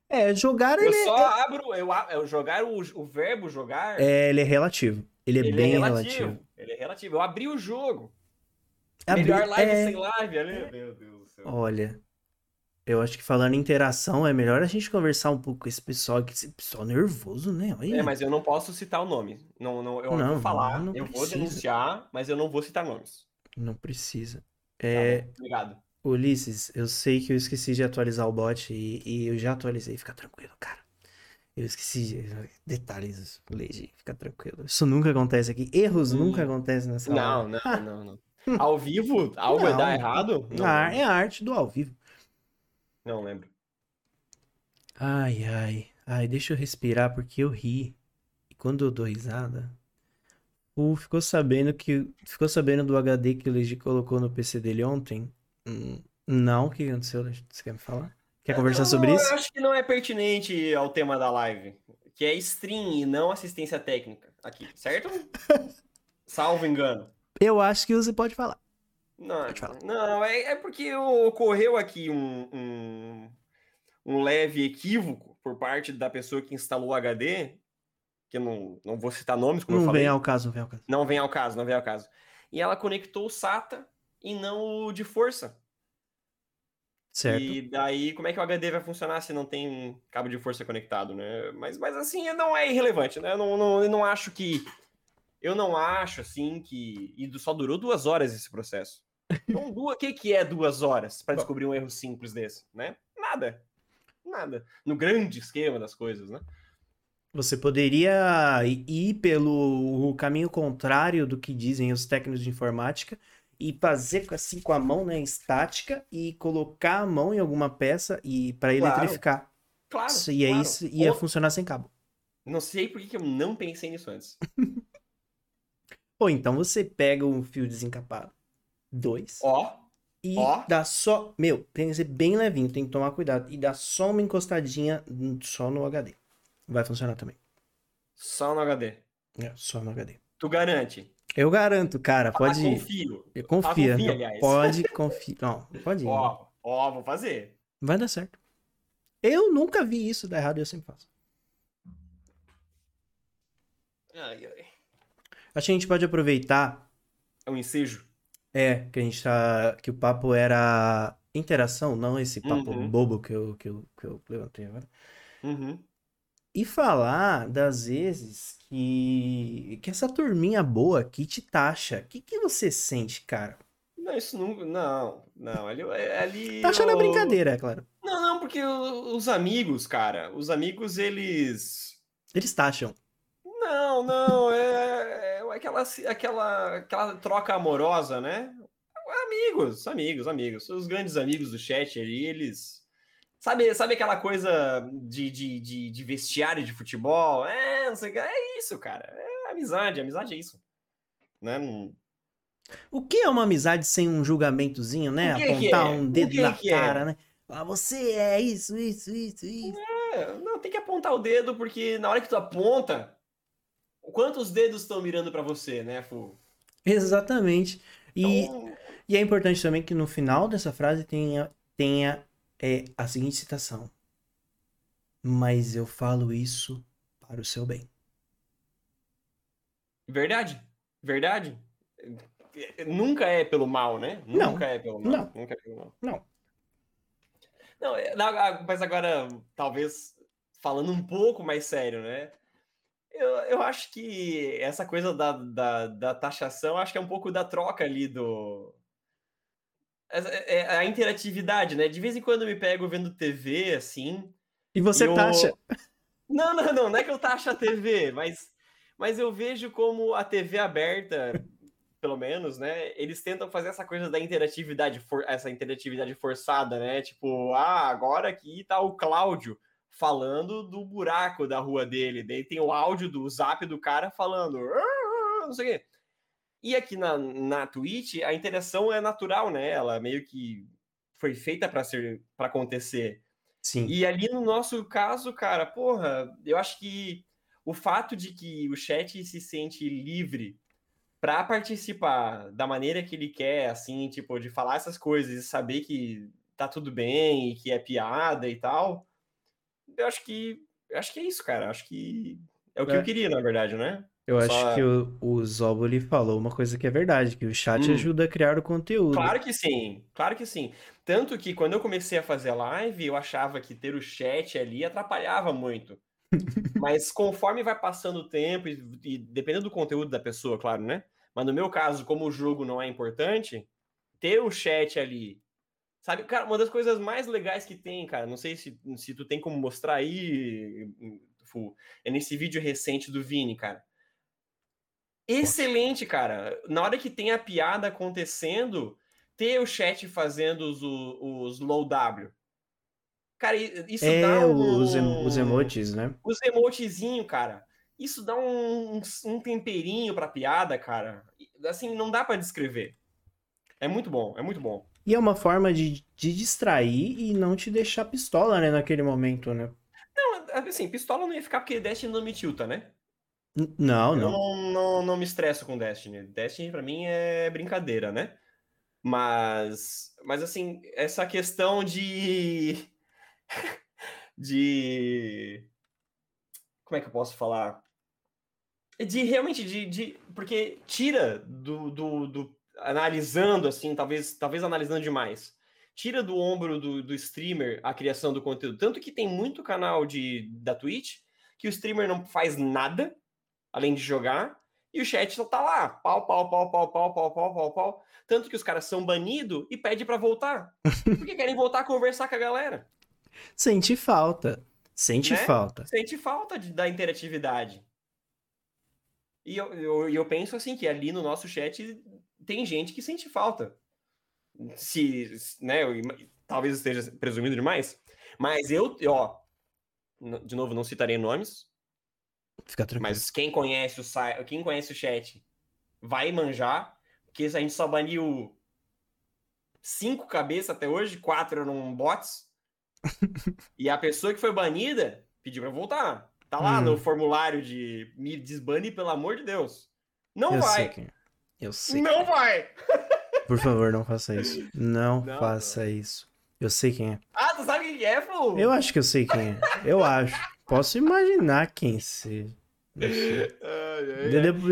É, jogar Eu ele só é, abro, eu, eu jogar o, o verbo jogar, é, ele é relativo. Ele é ele bem é relativo. relativo. Ele é relativo. Eu abri o jogo. Abri- Melhor live é, sem live ali. Meu Deus do céu. Olha, eu acho que falando em interação, é melhor a gente conversar um pouco com esse pessoal aqui, esse pessoal nervoso, né? Olha. É, mas eu não posso citar o nome. Não, não, eu Não, vou falar, não eu vou denunciar, mas eu não vou citar nomes. Não precisa. Tá É, bom? Obrigado. Ulisses, eu sei que eu esqueci de atualizar o bot e, e eu já atualizei, fica tranquilo, cara. Eu esqueci de... Detalhes, Leide, fica tranquilo. Isso nunca acontece aqui. Erros Hum. nunca acontecem nessa Não, não, não, não. Ao vivo, algo vai Não. dar errado? Não, Ah, lembro. é a arte do ao vivo. não lembro. Ai, ai. Ai, deixa eu respirar porque eu ri. E quando eu dou risada. O ficou sabendo que. Ficou sabendo do HD que o Leigi colocou no PC dele ontem? Não, o que aconteceu? Você quer me falar? Quer conversar Não, sobre isso? Eu acho que não é pertinente ao tema da live, que é stream e não assistência técnica aqui, certo? Salvo engano. Eu acho que você pode falar. Não, Pode falar. não é, é porque ocorreu aqui um, um, um leve equívoco por parte da pessoa que instalou o HD, que eu não, não vou citar nomes, como eu Não falei. vem ao caso, não vem ao caso. Não vem ao caso, não vem ao caso. E ela conectou o SATA e não o de força. Certo. E daí, como é que o HD vai funcionar se não tem cabo de força conectado, né? Mas, mas assim, não é irrelevante, né? Eu não, não, eu não acho que. Eu não acho, assim, que. E só durou duas horas esse processo. Então, o que, que é duas horas para descobrir um erro simples desse, né? Nada. Nada. No grande esquema das coisas, né? Você poderia ir pelo caminho contrário do que dizem os técnicos de informática e fazer assim com a mão, né, estática e colocar a mão em alguma peça e para Claro. eletrificar. Claro. e aí claro. isso ia Ou- funcionar sem cabo. Não sei por que eu não pensei nisso antes. Ou então você pega um fio desencapado, dois, Ó, e ó. dá só, meu, tem que ser bem levinho, tem que tomar cuidado e dá só uma encostadinha só no HD. Vai funcionar também. só no HD. É, só no HD. Tu garante. Eu garanto, cara, pode Ah, ir. confio. Eu confia, confia, não, aliás. pode confiar. Não, pode ir. Ó, ó, vou fazer. Vai dar certo. Eu nunca vi isso dar errado e eu sempre faço. Ai, ai. Acho que a gente pode aproveitar, É um ensejo. é, que a gente tá. Que o papo era interação, não esse papo Uhum. bobo que eu, que, eu, que eu levantei agora. Uhum. E falar das vezes que, que essa turminha boa aqui te taxa. O que, que você sente, cara? Não, isso não. Não, não. Ali. ali Taxa eu- brincadeira, é claro. Não, não, porque os amigos, cara, os amigos, eles. Eles taxam. Não, não, é, é aquela, aquela, aquela troca amorosa, né? Amigos, amigos, amigos. Os grandes amigos do chat ali, eles. Sabe, sabe aquela coisa de, de, de, de vestiário de futebol? É, não sei. É isso, cara. É amizade, amizade é isso. Né? Não- O que é uma amizade sem um julgamentozinho, né? Apontar é? um dedo que na que é? cara, né? Ah, você é isso, isso, isso, isso. É, não, tem que apontar o dedo, porque na hora que tu aponta, quantos dedos estão mirando pra você, né, Fu? Exatamente. E, Então, e é importante também que no final dessa frase tenha, tenha é, a seguinte citação. Mas eu falo isso para o seu bem. verdade, verdade. Nunca é pelo mal, né? Não, Nunca é pelo mal. não. Nunca é pelo mal. Não. Não, é, mas agora, talvez falando um pouco mais sério, né? Eu, eu acho que essa coisa da, da, da taxação, acho que é um pouco da troca ali do. É, é a interatividade, né? De vez em quando eu me pego vendo TV, assim. E você eu- taxa. Não, não, não, não é que eu taxo a TV, mas, mas eu vejo como a TV aberta, pelo menos, né? Eles tentam fazer essa coisa da interatividade, for- essa interatividade forçada, né? Tipo, ah, agora aqui tá o Cláudio falando do buraco da rua dele. Daí tem o áudio do zap do cara falando, "Ah", não sei o quê. E aqui na, na Twitch, a interação é natural, né? Ela meio que foi feita para ser para acontecer. Sim. E ali no nosso caso, cara, porra, eu acho que o fato de que o chat se sente livre Pra participar da maneira que ele quer, assim, tipo, de falar essas coisas e saber que tá tudo bem e que é piada e tal, eu acho que. Eu acho que é isso, cara. Acho que é o que É. eu queria, na verdade, né? Eu Só- acho que o, o Zoboli falou uma coisa que é verdade, que o chat Hum. ajuda a criar o conteúdo. Claro que sim, claro que sim. Tanto que quando eu comecei a fazer live, eu achava que ter o chat ali atrapalhava muito. Mas conforme vai passando o tempo, e, e dependendo do conteúdo da pessoa, claro, né? Mas no meu caso, como o jogo não é importante, ter o chat ali. Sabe, cara, uma das coisas mais legais que tem, cara, não sei se, se tu tem como mostrar aí, Fu, é nesse vídeo recente do Vini, cara. Excelente, cara. Na hora que tem a piada acontecendo, ter o chat fazendo os, os low W. Cara, isso É, dá um... os, em- os emotes, né? Os emotezinhos, cara. Isso dá um, um temperinho pra piada, cara. Assim, não dá pra descrever. É muito bom, é muito bom. E é uma forma de, de distrair e não te deixar pistola, né, naquele momento, né? Não, assim, pistola não ia ficar porque Destiny não me tilta, né? N- Não, Eu não. não, não, não me estresso com Destiny. Destiny pra mim é brincadeira, né? Mas, mas assim, essa questão de. de. Como é que eu posso falar? De realmente, de. de porque tira do, do, do. Analisando, assim, talvez, talvez analisando demais. Tira do ombro do, do streamer a criação do conteúdo. Tanto que tem muito canal de, da Twitch que o streamer não faz nada além de jogar, e o chat só tá lá, pau, pau, pau, pau, pau, pau, pau, pau, pau. Tanto que os caras são banidos e pedem pra voltar. Porque querem voltar a conversar com a galera. Sente falta. Sente Né? falta. Sente falta de, da interatividade. E eu, eu, eu penso assim, que ali no nosso chat tem gente que sente falta. Se, né, eu talvez esteja presumindo demais, mas eu, ó, de novo, não citarei nomes, Fica tranquilo. Mas quem conhece o site, quem conhece o chat vai manjar, porque a gente só baniu cinco cabeças até hoje, quatro eram bots. e a pessoa que foi banida pediu pra voltar. Tá lá Hum. no formulário de me desbane, pelo amor de Deus. Não Eu sei vai. quem é. Eu sei. Não vai. Por favor, não faça isso. Não, Não, faça isso. Eu sei quem é. Ah, tu sabe quem que é, Flu? Eu acho que eu sei quem é. Eu acho. Posso imaginar quem seja.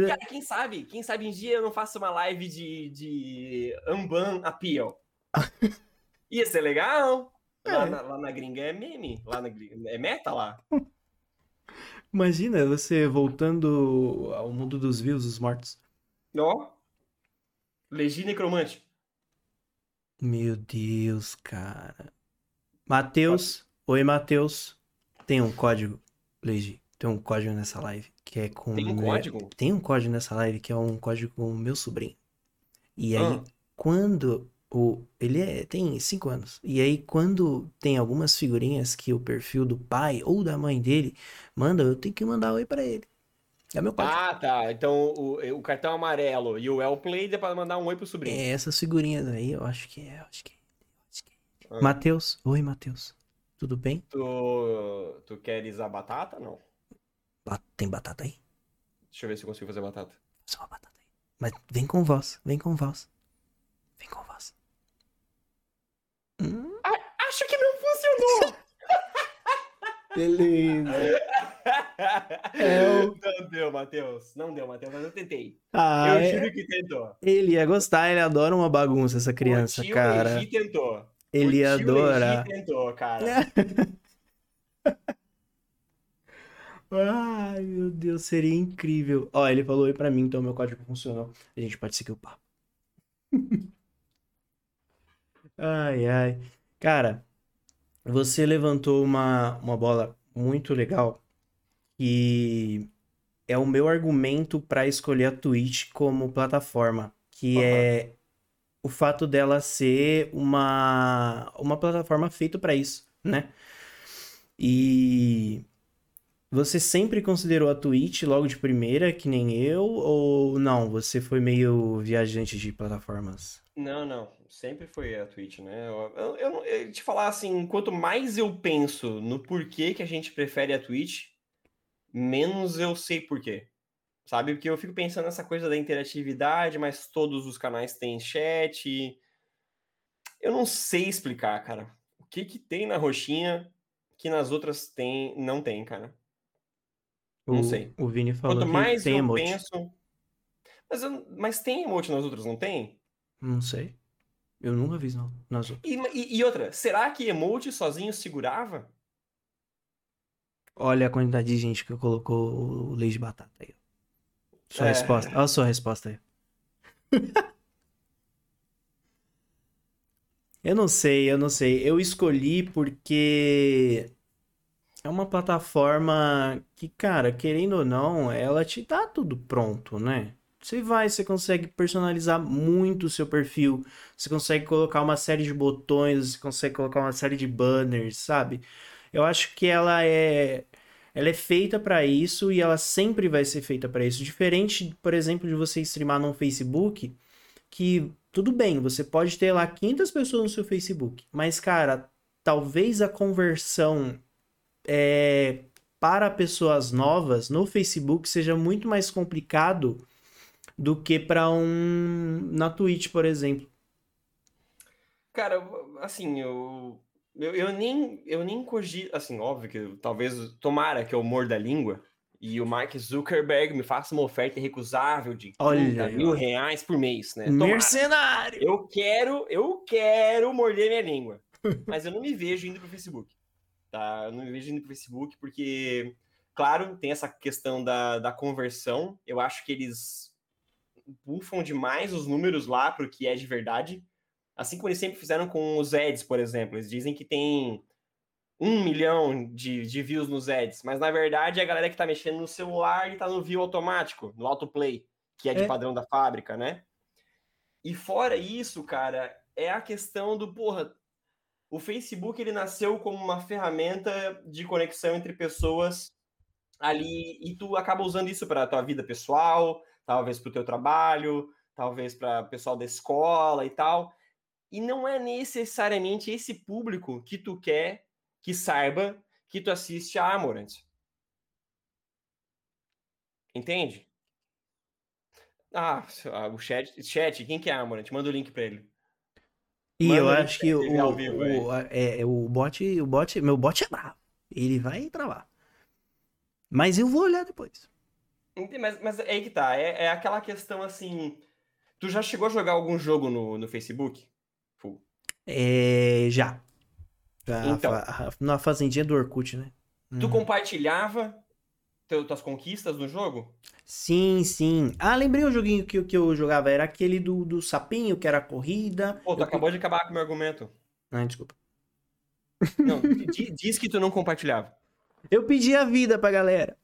Cara, quem sabe? Quem sabe um dia eu não faço uma live de, de Amban Appeal. Ia ser legal. Lá, É. na, lá na gringa é meme. Lá na gringa é meta lá. Imagina você voltando ao mundo dos vivos, dos mortos. Ó. Legi Necromante. Meu Deus, cara. Matheus. Oi, Matheus. Tem um código, Legi. Tem um código nessa live que é com. Tem um meu- código? Tem um código nessa live que é um código com o meu sobrinho. E aí, Ah. quando o. Ele é, tem 5 anos. E aí, quando tem algumas figurinhas que o perfil do pai ou da mãe dele manda, eu tenho que mandar oi pra ele. É meu código. Ah, tá. Então o, o cartão amarelo e o Well Play é pra mandar um oi pro sobrinho. É, essas figurinhas aí, eu acho que é, acho que é. Acho que é. Ah. Matheus, oi, Matheus. Tudo bem? Tu, tu queres a batata? Não. Ba- Tem batata aí? Deixa eu ver se eu consigo fazer batata. Só uma batata aí. Mas vem com voz, vem com voz. Vem com voz. Hum, Acho que não funcionou! beleza. É o- Não deu, Matheus. Não deu, Matheus, mas eu tentei. Ah, eu é- juro que tentou. ele ia gostar, ele adora uma bagunça, essa criança, o tio cara. Legi tentou. Ele ia tio adorar. Tentou, cara. Ai, meu Deus, seria incrível. Ó, ele falou oi pra mim, então meu código funcionou. A gente pode seguir o papo. Ai, ai. Cara, você levantou uma, uma bola muito legal que é o meu argumento pra escolher a Twitch como plataforma, que Aham. é o fato dela ser uma, uma plataforma feita pra isso, né? E você sempre considerou a Twitch logo de primeira, que nem eu, ou não? Você foi meio viajante de plataformas? Não, não. Sempre foi a Twitch, né? Eu, eu, eu te falar assim, quanto mais eu penso no porquê que a gente prefere a Twitch, menos eu sei porquê. Sabe? Porque eu fico pensando nessa coisa da interatividade, mas todos os canais têm chat. Eu não sei explicar, cara. O que que tem na roxinha que nas outras tem, não tem, cara. Não O, sei. o Vini falou Quanto que mais tem eu emote. penso. Mas, eu- mas tem emote nas outras, não tem? Não sei. Eu nunca vi não, nas outras. E, e- e outra, será que emote sozinho segurava? Olha a quantidade de gente que colocou o leite de batata aí. Sua É. resposta. Olha a sua resposta aí. eu não sei, eu não sei. Eu escolhi porque é uma plataforma que, cara, querendo ou não, ela te dá tudo pronto, né? Você vai, você consegue personalizar muito o seu perfil, você consegue colocar uma série de botões, você consegue colocar uma série de banners, sabe? Eu acho que ela é ela é feita para isso e ela sempre vai ser feita para isso. Diferente, por exemplo, de você streamar no Facebook, que tudo bem, você pode ter lá 500 pessoas no seu Facebook, mas cara, talvez a conversão é, para pessoas novas no Facebook seja muito mais complicado do que para um na Twitch, por exemplo. Cara, assim, eu, eu, eu nem, eu nem cogito, assim, óbvio que talvez, tomara que eu morda a língua e o Mark Zuckerberg me faça uma oferta irrecusável de 30 Olha mil ó. reais por mês, né? Tomara. Mercenário! Eu quero, eu quero morder minha língua, mas eu não me vejo indo pro Facebook, tá? Eu não me vejo indo pro Facebook porque, claro, tem essa questão da, da conversão, eu acho que eles bufam demais os números lá pro que é de verdade, Assim como eles sempre fizeram com os ads, por exemplo. Eles dizem que tem um milhão de, de views nos ads, mas na verdade é a galera que tá mexendo no celular e tá no view automático, no autoplay, que é de É. padrão da fábrica, né? E fora isso, cara, é a questão do, porra, o Facebook ele nasceu como uma ferramenta de conexão entre pessoas ali e tu acaba usando isso para tua vida pessoal, talvez para o teu trabalho, talvez para pessoal da escola e tal. E não é necessariamente esse público que tu quer que saiba que tu assiste a Amorant. Entende? Ah, o chat, chat, quem que é Amorant? Manda o link para ele. E Manda eu acho que o, vivo o, é, é, o bot, o bot, meu bot é bravo. Ele vai travar. Mas eu vou olhar depois. Mas, mas é aí que tá. É, é aquela questão assim. Tu já chegou a jogar algum jogo no, no Facebook? É, já. Já Então. a a- na fazendinha do Orkut, né? Tu Uhum. compartilhava teu, tuas conquistas no jogo? Sim, sim. Ah, lembrei o joguinho que, que eu jogava. Era aquele do, do sapinho, que era corrida. Pô, tu Eu- acabou de acabar com o meu argumento. Ah, desculpa. Não, di- diz que tu não compartilhava. Eu pedi a vida pra galera.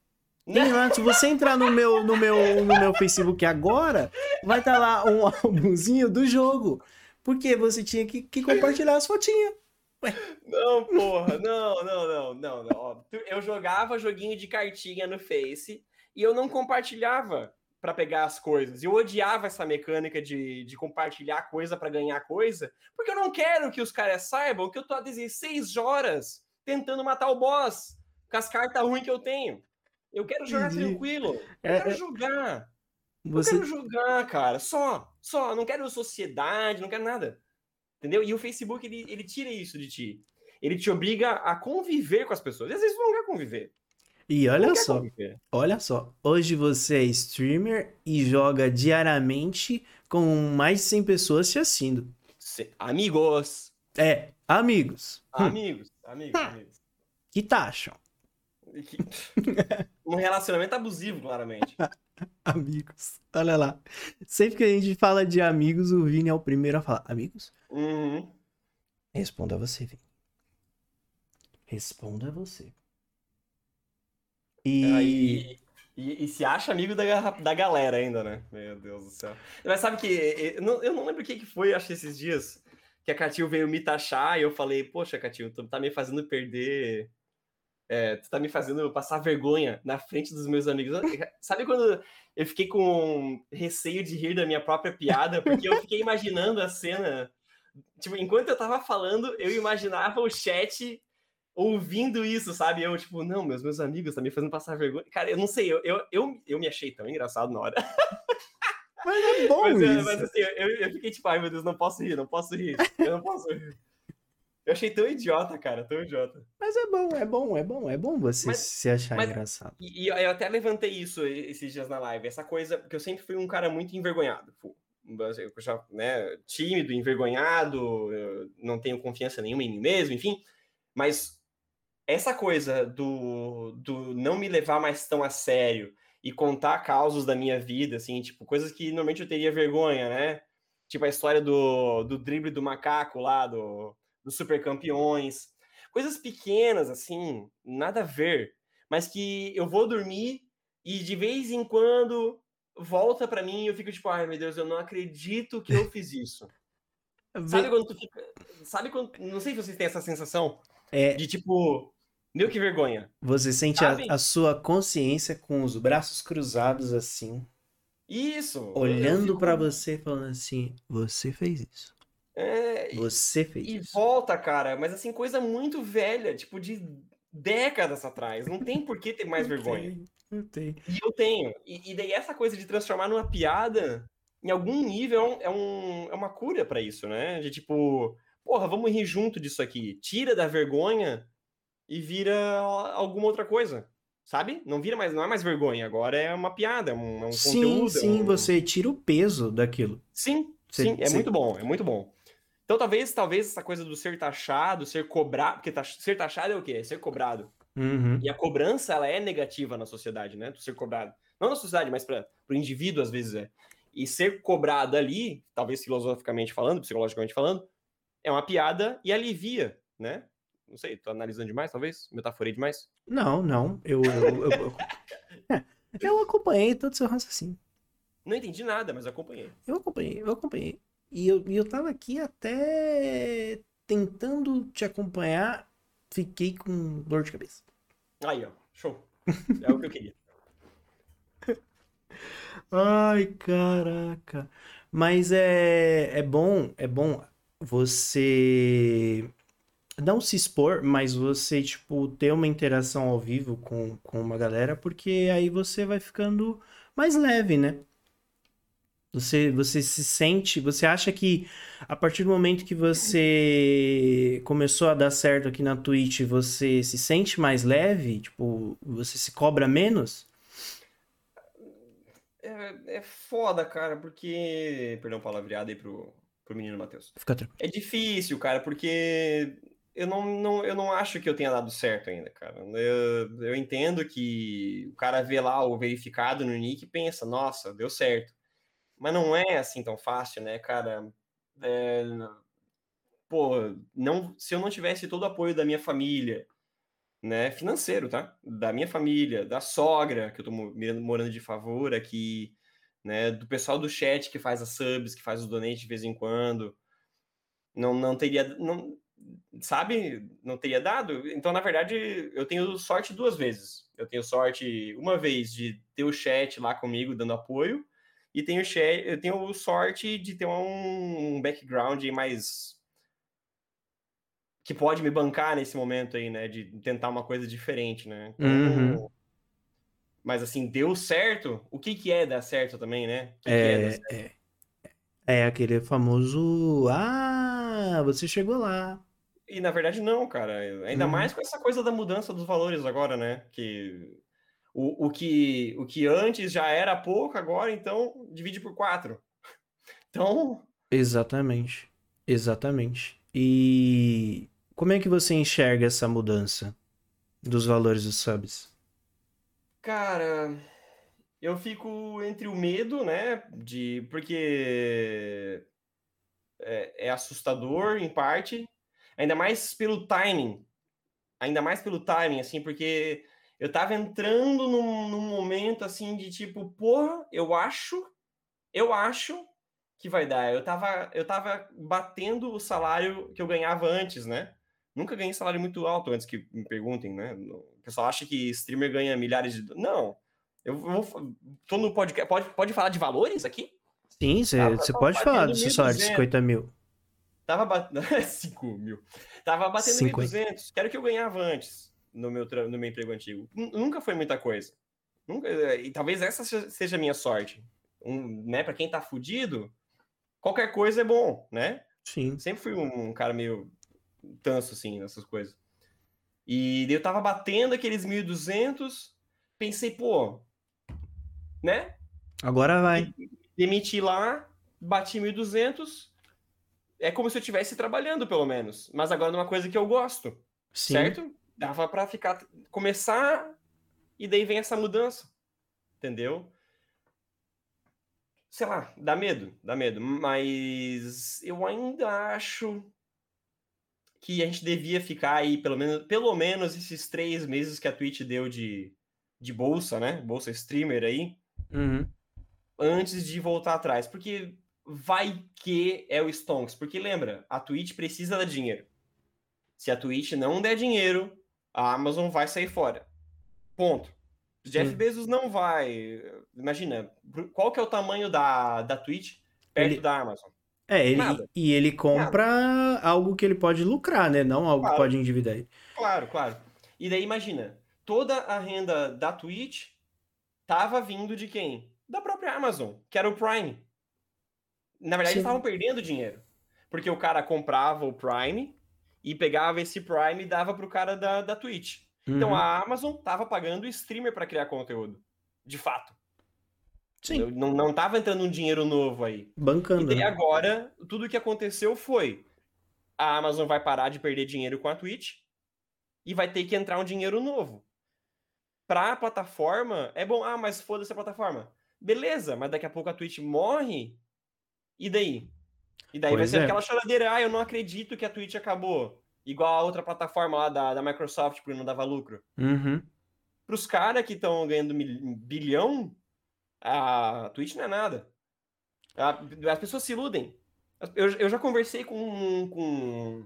Tem lá, se você entrar no meu, no meu, no meu Facebook agora, vai estar lá um álbumzinho do jogo. Porque você tinha que, que compartilhar as fotinhas. Não, porra, não, não, não, não, não. Ó, Eu jogava joguinho de cartinha no Face e eu não compartilhava pra pegar as coisas. Eu odiava essa mecânica de, de compartilhar coisa pra ganhar coisa, porque eu não quero que os caras saibam que eu tô há 16 horas tentando matar o boss com as cartas ruins que eu tenho. Eu quero jogar tranquilo. Eu É, quero é- jogar. Eu Você, quero jogar, cara. Só. Só. Não quero sociedade, não quero nada. Entendeu? E o Facebook, ele, ele tira isso de ti. Ele te obriga a conviver com as pessoas. E às vezes tu não quer conviver. E olha só, conviver. olha só. Hoje você é streamer e joga diariamente com mais de 100 pessoas te assistindo. Amigos. É, amigos. Hum, Amigos. Amigos. amigos. que taxam? Que- um relacionamento abusivo, claramente. Amigos. Olha lá. Sempre que a gente fala de amigos, o Vini é o primeiro a falar. Amigos? Uhum. Responda você, Vini. Responda você. E. Aí, e, e se acha amigo da, da galera ainda, né? Meu Deus do céu. Mas sabe que eu não, eu não lembro o que, que foi, acho que esses dias, que a Catil veio me taxar e eu falei, poxa, Catil, tu tá me fazendo perder. É, tu tá me fazendo passar vergonha na frente dos meus amigos. Sabe quando eu fiquei com receio de rir da minha própria piada? Porque eu fiquei imaginando a cena. Tipo, enquanto eu tava falando, eu imaginava o chat ouvindo isso, sabe? Eu, tipo, não, meus, meus amigos estão me fazendo passar vergonha. Cara, eu não sei, eu, eu, eu, eu me achei tão engraçado na hora. Mas é bom mas, isso. mas assim, eu, eu fiquei tipo, ai meu Deus, não posso rir, não posso rir, eu não posso rir. Eu achei tão idiota, cara, tão idiota. Mas é bom, é bom, é bom, é bom você Mas- se achar mas- engraçado. E, e eu até levantei isso esses dias na live, essa coisa, porque eu sempre fui um cara muito envergonhado. Eu já, né, tímido, envergonhado, não tenho confiança nenhuma em mim mesmo, enfim. Mas essa coisa do, do não me levar mais tão a sério e contar causos da minha vida, assim, tipo, coisas que normalmente eu teria vergonha, né? Tipo a história do, do drible do macaco lá, do, dos super campeões. Coisas pequenas, assim, nada a ver, mas que eu vou dormir e de vez em quando volta pra mim e eu fico tipo, ai meu Deus, eu não acredito que eu fiz isso. Sabe quando tu fica. Sabe quando. Não sei se vocês têm essa sensação É, de tipo. Meu que vergonha. você sente a, a sua consciência com os braços cruzados assim, Isso. olhando fico- pra você falando assim, você fez isso. É, Você fez E isso. volta, cara, mas assim, coisa muito velha, tipo de décadas atrás. Não tem por que ter mais Não vergonha. tem, Não tem. E eu tenho. E, e daí essa coisa de transformar numa piada, em algum nível, é, um- é, é uma cura pra isso, né? De tipo, porra, vamos rir junto disso aqui. Tira da vergonha e vira alguma outra coisa. Sabe? Não vira mais, não é mais vergonha, agora é uma piada, é um, é um Sim, conteúdo. é sim, um- você tira o peso daquilo. Sim, sim, é muito bom, é muito bom. Então talvez, talvez essa coisa do ser taxado, ser cobrado, porque ser taxado é o quê? É ser cobrado. Uhum. E a cobrança, ela é negativa na sociedade, né? Do ser cobrado. Não na sociedade, mas para o indivíduo, às vezes é. E ser cobrado ali, talvez filosoficamente falando, psicologicamente falando, é uma piada e alivia, né? Não sei, tô analisando demais, talvez? Metaforei demais? Não, não. Eu, eu, eu, eu- eu acompanhei todo o seu raciocínio. Não entendi nada, mas acompanhei. Eu acompanhei, eu acompanhei. E eu, e eu tava aqui até tentando te acompanhar, fiquei com dor de cabeça. Aí, ó, show. É o que eu queria. Ai, caraca. Mas é, é bom, é bom você não se expor, mas você, tipo, ter uma interação ao vivo com, com uma galera, porque aí você vai ficando mais leve, né? Você, você se sente, você acha que a partir do momento que você começou a dar certo aqui na Twitch, você se sente mais leve? Tipo, você se cobra menos? É, é foda, cara, porque. Perdão, palavreado aí pro, pro menino Matheus. Fica tranquilo. É difícil, cara, porque eu não, não, eu não acho que eu tenha dado certo ainda, cara. Eu, eu entendo que o cara vê lá o verificado no nick e pensa, nossa, deu certo. Mas não é assim tão fácil, né, cara? É, pô, não, se eu não tivesse todo o apoio da minha família, né, financeiro, tá? Da minha família, da sogra, que eu tô mo- morando de favor aqui, né, do pessoal do chat que faz as subs, que faz os donates de vez em quando, não, não teria, não, sabe, não teria dado. Então, na verdade, eu tenho sorte duas vezes. Eu tenho sorte uma vez de ter o chat lá comigo dando apoio e tenho eu tenho sorte de ter um, background mais que pode me bancar nesse momento aí, né, de tentar uma coisa diferente, né? Então, Uhum. Mas assim, deu certo? O que que é dar certo também, né? Que que é dar É, é, é aquele famoso. Ah, você chegou lá. E na verdade não, cara. Ainda Uhum. mais com essa coisa da mudança dos valores agora, né? Que o, o que o que antes já era pouco, agora então divide por quatro. Então, Exatamente. Exatamente. E como é que você enxerga essa mudança dos valores dos subs? cara, eu fico entre o medo, né? De porque é, é assustador em parte, ainda mais pelo timing, ainda mais pelo timing, assim, porque eu tava entrando num, num momento assim de tipo, porra, eu acho, eu acho que vai dar. Eu tava, eu tava batendo o salário que eu ganhava antes, né? Nunca ganhei salário muito alto antes que me perguntem, né? O pessoal acha que streamer ganha milhares de. Não. Eu vou. Tô no podcast. Pode, pode falar de valores aqui? Sim, você pode falar seu salário de 1.200. 50 mil. Tava batendo. 5 mil. Tava batendo 1.200. Quero que eu ganhava antes no meu, no meu emprego antigo. Nunca foi muita coisa. Nunca... E talvez essa seja a minha sorte. Um, né, pra quem tá fudido, qualquer coisa é bom, né? Sim. Sempre fui um cara meio tanso, assim, nessas coisas. E eu tava batendo aqueles 1.200, pensei, pô, né? Agora vai. Demiti lá, bati 1.200, é como se eu estivesse trabalhando, pelo menos. Mas agora numa coisa que eu gosto. Sim. Certo? Dava para ficar. Começar e daí vem essa mudança. Entendeu? Sei lá, dá medo, dá medo. Mas eu ainda acho que a gente devia ficar aí pelo menos, pelo menos esses três meses que a Twitch deu de, de bolsa, né? Bolsa streamer aí. Uhum. Antes de voltar atrás. Porque vai que é o Stonks. Porque lembra, a Twitch precisa dar dinheiro. Se a Twitch não der dinheiro, a Amazon vai sair fora. Ponto. Jeff Bezos não vai. Imagina, qual que é o tamanho da, da Twitch perto ele... da Amazon? É, ele, e ele compra Nada. algo que ele pode lucrar, né? Não algo claro. que pode endividar ele. Claro, claro. E daí imagina, toda a renda da Twitch tava vindo de quem? Da própria Amazon, que era o Prime. Na verdade, Sim. eles estavam perdendo dinheiro. Porque o cara comprava o Prime e pegava esse Prime e dava pro cara da, da Twitch. Então, uhum. Então a Amazon tava pagando o streamer para criar conteúdo. De fato. Sim. Não, não tava entrando um dinheiro novo aí. Bancando. E né? agora, tudo o que aconteceu foi: a Amazon vai parar de perder dinheiro com a Twitch e vai ter que entrar um dinheiro novo. Pra plataforma, é bom, ah, mas foda-se a plataforma. Beleza, mas daqui a pouco a Twitch morre e daí? E daí pois vai ser é. aquela choradeira, ah, eu não acredito que a Twitch acabou. Igual a outra plataforma lá da, da Microsoft, porque não dava lucro. Uhum. Para os caras que estão ganhando mil, bilhão, a Twitch não é nada. A, as pessoas se iludem. Eu, eu já conversei com, com,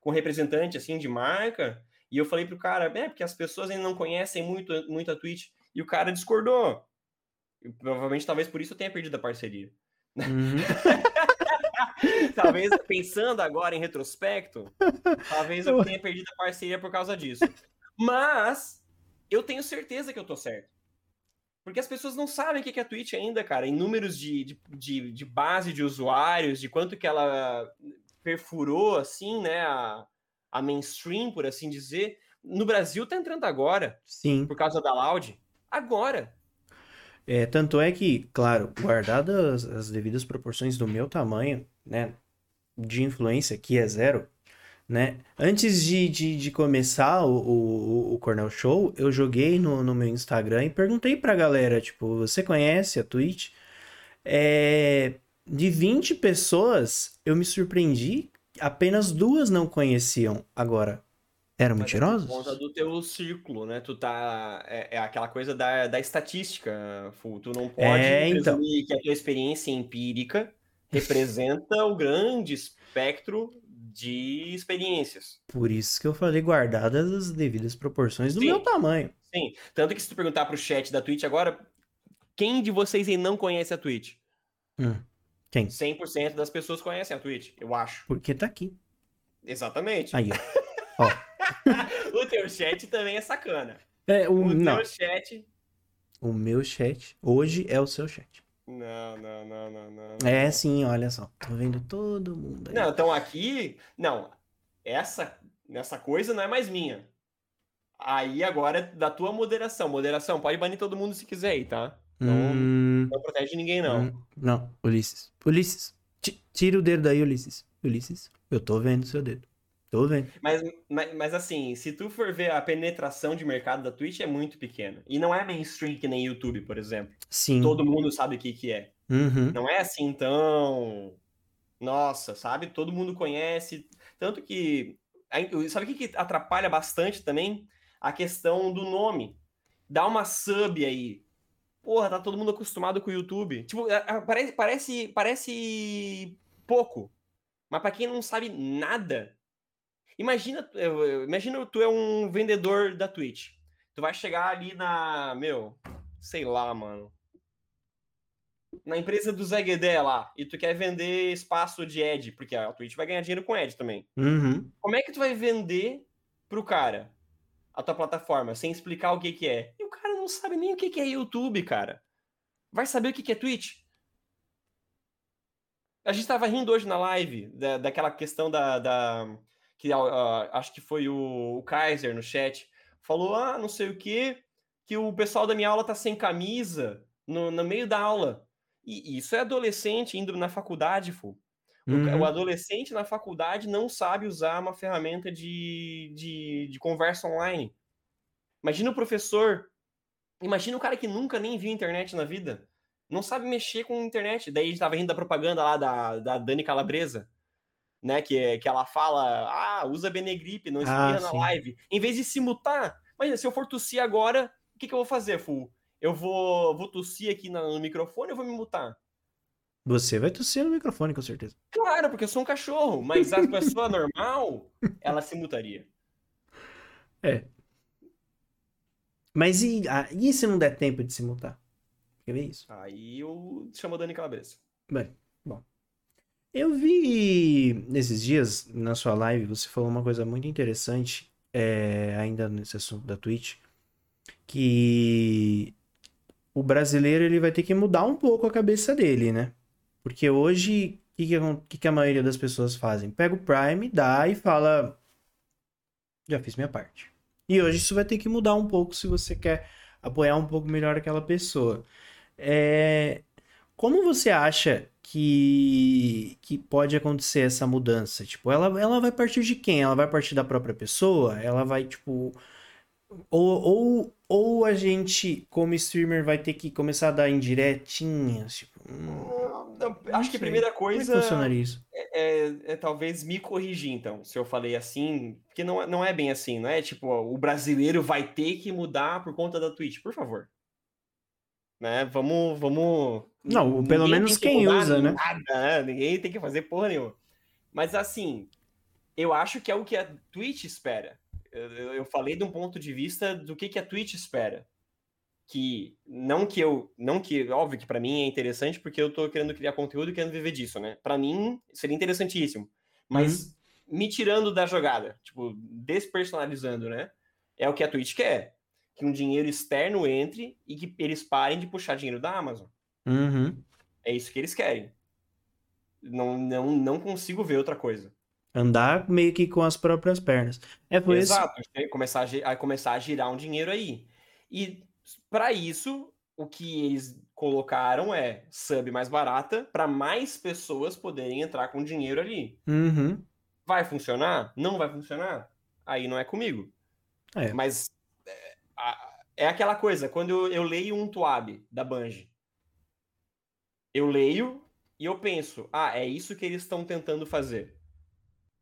com um representante assim, de marca, e eu falei pro cara, é, porque as pessoas ainda não conhecem muito, muito a Twitch. E o cara discordou. E, provavelmente, talvez por isso eu tenha perdido a parceria. Uhum. talvez, pensando agora em retrospecto, talvez eu tenha perdido a parceria por causa disso. Mas eu tenho certeza que eu tô certo. Porque as pessoas não sabem o que é a Twitch ainda, cara, em números de, de, de, de base de usuários, de quanto que ela perfurou, assim, né, a, a mainstream, por assim dizer. No Brasil tá entrando agora. Sim. Por causa da Loud. Agora. É, tanto é que, claro, guardadas as devidas proporções do meu tamanho, né, de influência, que é zero, né, antes de, de, de começar o, o, o Cornell Show, eu joguei no, no meu Instagram e perguntei pra galera, tipo, você conhece a Twitch? É, de 20 pessoas, eu me surpreendi, apenas duas não conheciam. Agora, eram Mas mentirosos? É por conta do teu círculo, né? Tu tá. É, é, aquela coisa da, da estatística, Fu. Tu não pode é, então... que a tua experiência empírica representa o grande espectro de experiências. Por isso que eu falei guardadas as devidas proporções do Sim. meu tamanho. Sim. Tanto que se tu perguntar pro chat da Twitch agora, quem de vocês aí não conhece a Twitch? Hum. Quem? 100% das pessoas conhecem a Twitch, eu acho. Porque tá aqui. Exatamente. Aí, ó. o teu chat também é sacana. É, o, o não. teu chat. O meu chat hoje é o seu chat. Não, não, não, não, não. É sim, olha só. Tô vendo todo mundo aí. Não, então aqui. Não. Essa, essa coisa não é mais minha. Aí agora é da tua moderação. Moderação, pode banir todo mundo se quiser aí, tá? Não, hum... não protege ninguém, não. Hum, não, Ulisses. Ulisses, tira o dedo daí, Ulisses. Ulisses, eu tô vendo seu dedo. Tô vendo. Mas, mas, mas, assim, se tu for ver a penetração de mercado da Twitch é muito pequena. E não é mainstream que nem YouTube, por exemplo. Sim. Todo mundo sabe o que, que é. Uhum. Não é assim tão. Nossa, sabe? Todo mundo conhece. Tanto que. Sabe o que, que atrapalha bastante também? A questão do nome. Dá uma sub aí. Porra, tá todo mundo acostumado com o YouTube. Tipo, parece, parece, parece pouco. Mas para quem não sabe nada, Imagina, imagina tu é um vendedor da Twitch. Tu vai chegar ali na, meu, sei lá, mano. na empresa do Zé Guedé lá e tu quer vender espaço de ad, porque a Twitch vai ganhar dinheiro com ad também. Uhum. Como é que tu vai vender pro cara a tua plataforma sem explicar o que que é? E o cara não sabe nem o que que é YouTube, cara. Vai saber o que que é Twitch? A gente tava rindo hoje na live da, daquela questão da. da que uh, acho que foi o, o, Kaiser no chat. Falou, ah, não sei o que, que o pessoal da minha aula tá sem camisa no, no meio da aula. E isso é adolescente indo na faculdade, fu. Uhum. O, adolescente na faculdade não sabe usar uma ferramenta de, de, de conversa online. Imagina o professor. Imagina o cara que nunca nem viu internet na vida não sabe mexer com a internet. Daí estava rindo da propaganda lá da, da Dani Calabresa, né? Que, que ela fala, ah, usa Benegripe, não espirra ah, na live. Em vez de se mutar, imagina, se eu for tossir agora, o que, que eu vou fazer, Fu? Eu vou, vou tossir aqui no, microfone ou vou me mutar? Você vai tossir no microfone, com certeza. Claro, porque eu sou um cachorro, mas a pessoa normal, ela se mutaria. É. Mas e, ah, e se não der tempo de se mutar? Quer ver isso? Aí eu chamo a Dani Calabresa. Bem. Eu vi nesses dias, na sua live, você falou uma coisa muito interessante, é, ainda nesse assunto da Twitch, que o brasileiro ele vai ter que mudar um pouco a cabeça dele, né? Porque hoje, o que, que, que, a maioria das pessoas fazem? Pega o Prime, dá e fala: já fiz minha parte. E hoje isso vai ter que mudar um pouco se você quer apoiar um pouco melhor aquela pessoa. É... Como você acha que, que pode acontecer essa mudança? Tipo, ela, ela vai partir de quem? Ela vai partir da própria pessoa? Ela vai, tipo. Ou, ou, ou a gente, como streamer, vai ter que começar a dar indiretinhas? Tipo, hum, não, acho que a primeira coisa. Como é funcionaria isso? É, é, é, talvez me corrigir, então, se eu falei assim, porque não, não é bem assim, não é tipo, o brasileiro vai ter que mudar por conta da Twitch, por favor né? Vamos, vamos. Não, pelo menos que quem usa, né? Nada, né? Ninguém tem que fazer porra nenhuma. Mas assim, eu acho que é o que a Twitch espera. Eu, eu falei de um ponto de vista do que, que a Twitch espera. Que não que eu, não que, óbvio que para mim é interessante porque eu tô querendo criar conteúdo e querendo viver disso, né? Para mim seria interessantíssimo. Mas uhum. me tirando da jogada, tipo, despersonalizando, né? É o que a Twitch quer que um dinheiro externo entre e que eles parem de puxar dinheiro da Amazon. Uhum. É isso que eles querem. Não, não, não consigo ver outra coisa. Andar meio que com as próprias pernas. É por Exato, isso... começar a, a começar a girar um dinheiro aí. E para isso, o que eles colocaram é sub mais barata para mais pessoas poderem entrar com dinheiro ali. Uhum. Vai funcionar? Não vai funcionar? Aí não é comigo. É. Mas é aquela coisa, quando eu, eu leio um Tuab da Bungie, eu leio e eu penso, ah, é isso que eles estão tentando fazer.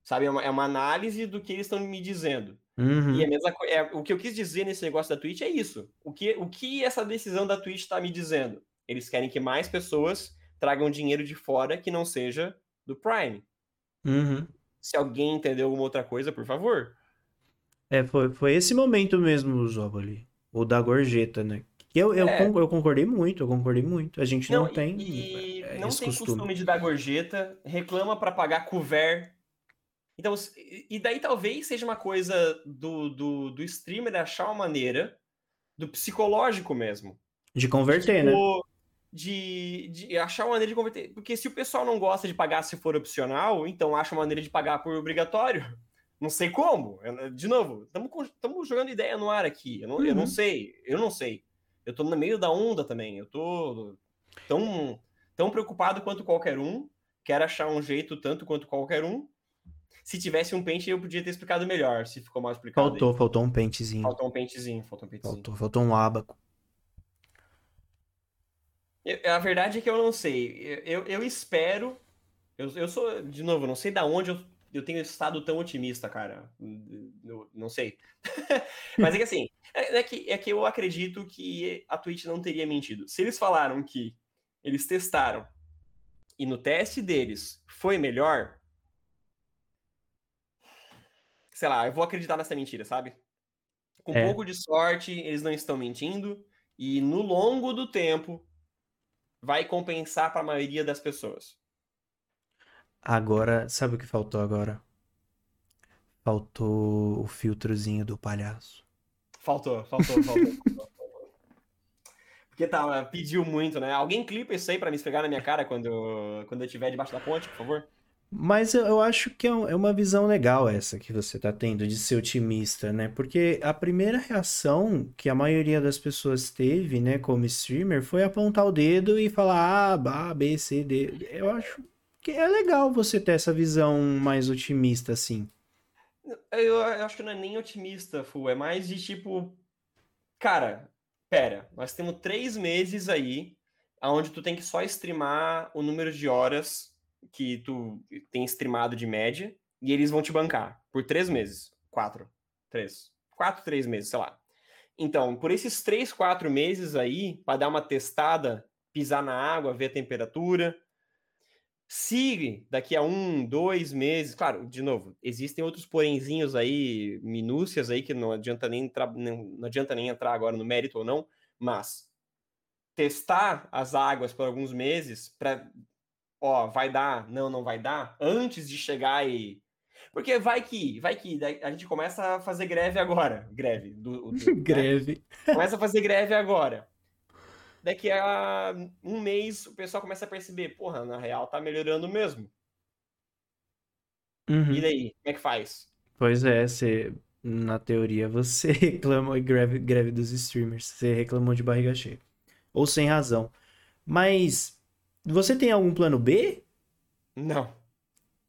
Sabe, é uma, é uma, análise do que eles estão me dizendo. Uhum. E a mesma é, o que eu quis dizer nesse negócio da Twitch é isso. O que, o que essa decisão da Twitch está me dizendo? Eles querem que mais pessoas tragam dinheiro de fora que não seja do Prime. Uhum. Se alguém entendeu alguma outra coisa, por favor. É, foi, foi esse momento mesmo, Zobo, ali. O da gorjeta, né? Eu, eu, é. eu concordei muito, eu concordei muito. A gente não, não tem. E é, não tem costume. costume de dar gorjeta, reclama para pagar couvert. Então, e daí talvez seja uma coisa do, do, do streamer achar uma maneira, do psicológico mesmo. De converter, né? tipo, né? De, de achar uma maneira de converter. Porque se o pessoal não gosta de pagar se for opcional, então acha uma maneira de pagar por obrigatório. Não sei como. De novo, estamos jogando ideia no ar aqui. Eu não, uhum. eu não uhum. sei. Eu não sei. Eu tô no meio da onda também. Eu tô tão, tão preocupado quanto qualquer um. Quero achar um jeito tanto quanto qualquer um. Se tivesse um pente, eu podia ter explicado melhor, se ficou mal explicado. Faltou, aí. faltou um pentezinho. Faltou um pentezinho, faltou um pentezinho. Faltou, faltou um abaco. Eu, a verdade é que eu não sei. Eu, eu espero. Eu, eu sou, de novo, não sei da onde eu eu tenho estado tão otimista, cara. Eu, não sei. Mas é que assim, é, é, que, é que eu acredito que a Twitch não teria mentido. Se eles falaram que eles testaram e no teste deles foi melhor, sei lá, eu vou acreditar nessa mentira, sabe? Com é. pouco de sorte, eles não estão mentindo. E no longo do tempo, vai compensar para a maioria das pessoas. Agora, sabe o que faltou agora? Faltou o filtrozinho do palhaço. Faltou, faltou, faltou. Porque tá, pediu muito, né? Alguém clipa isso aí pra me esfregar na minha cara quando, quando eu estiver debaixo da ponte, por favor? Mas eu, acho que é, é uma visão legal essa que você tá tendo de ser otimista, né? Porque a primeira reação que a maioria das pessoas teve, né, como streamer, foi apontar o dedo e falar A, B, C, D. Eu acho que é legal você ter essa visão mais otimista, assim. Eu, acho que não é nem otimista, Fu. É mais de tipo. Cara, pera, nós temos três meses aí onde tu tem que só streamar o número de horas que tu tem streamado de média e eles vão te bancar por três meses. Quatro. Três. Quatro, três meses, sei lá. Então, por esses três, quatro meses aí, para dar uma testada, pisar na água, ver a temperatura, se daqui a um, dois meses, claro, de novo, existem outros porenzinhos aí, minúcias aí, que não adianta nem entrar, não, não adianta nem entrar agora no mérito ou não, mas testar as águas por alguns meses para ó, vai dar, não, não vai dar, antes de chegar e porque vai que, vai que a gente começa a fazer greve agora, greve do, do né? greve. Né? Começa a fazer greve agora daqui a um mês o pessoal começa a perceber, porra, na real tá melhorando mesmo. Uhum. E daí, como é que faz? Pois é, você, na teoria você reclamou greve, greve dos streamers, você reclamou de barriga cheia. Ou sem razão. Mas você tem algum plano B? Não.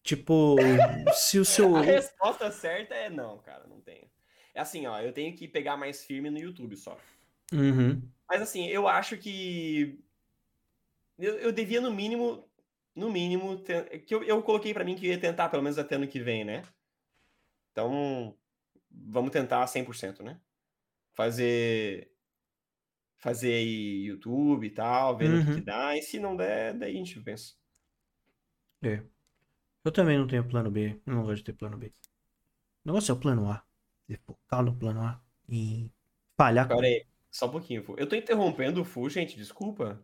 Tipo, se o seu. A resposta certa é não, cara, não tenho. É assim, ó, eu tenho que pegar mais firme no YouTube só. Uhum. Mas assim, eu acho que eu, eu devia no mínimo, no mínimo, ter, que eu, eu coloquei para mim que ia tentar pelo menos até ano que vem, né? Então, vamos tentar 100%, né? Fazer fazer aí YouTube e tal, vendo uhum. o que, que, dá, e se não der, daí a gente pensa. É. Eu também não tenho plano B, não gosto de ter plano B. O negócio é o plano A. Focar no plano A e falhar. Pera aí. Só um pouquinho, Fu. Eu tô interrompendo o Fu, gente, desculpa.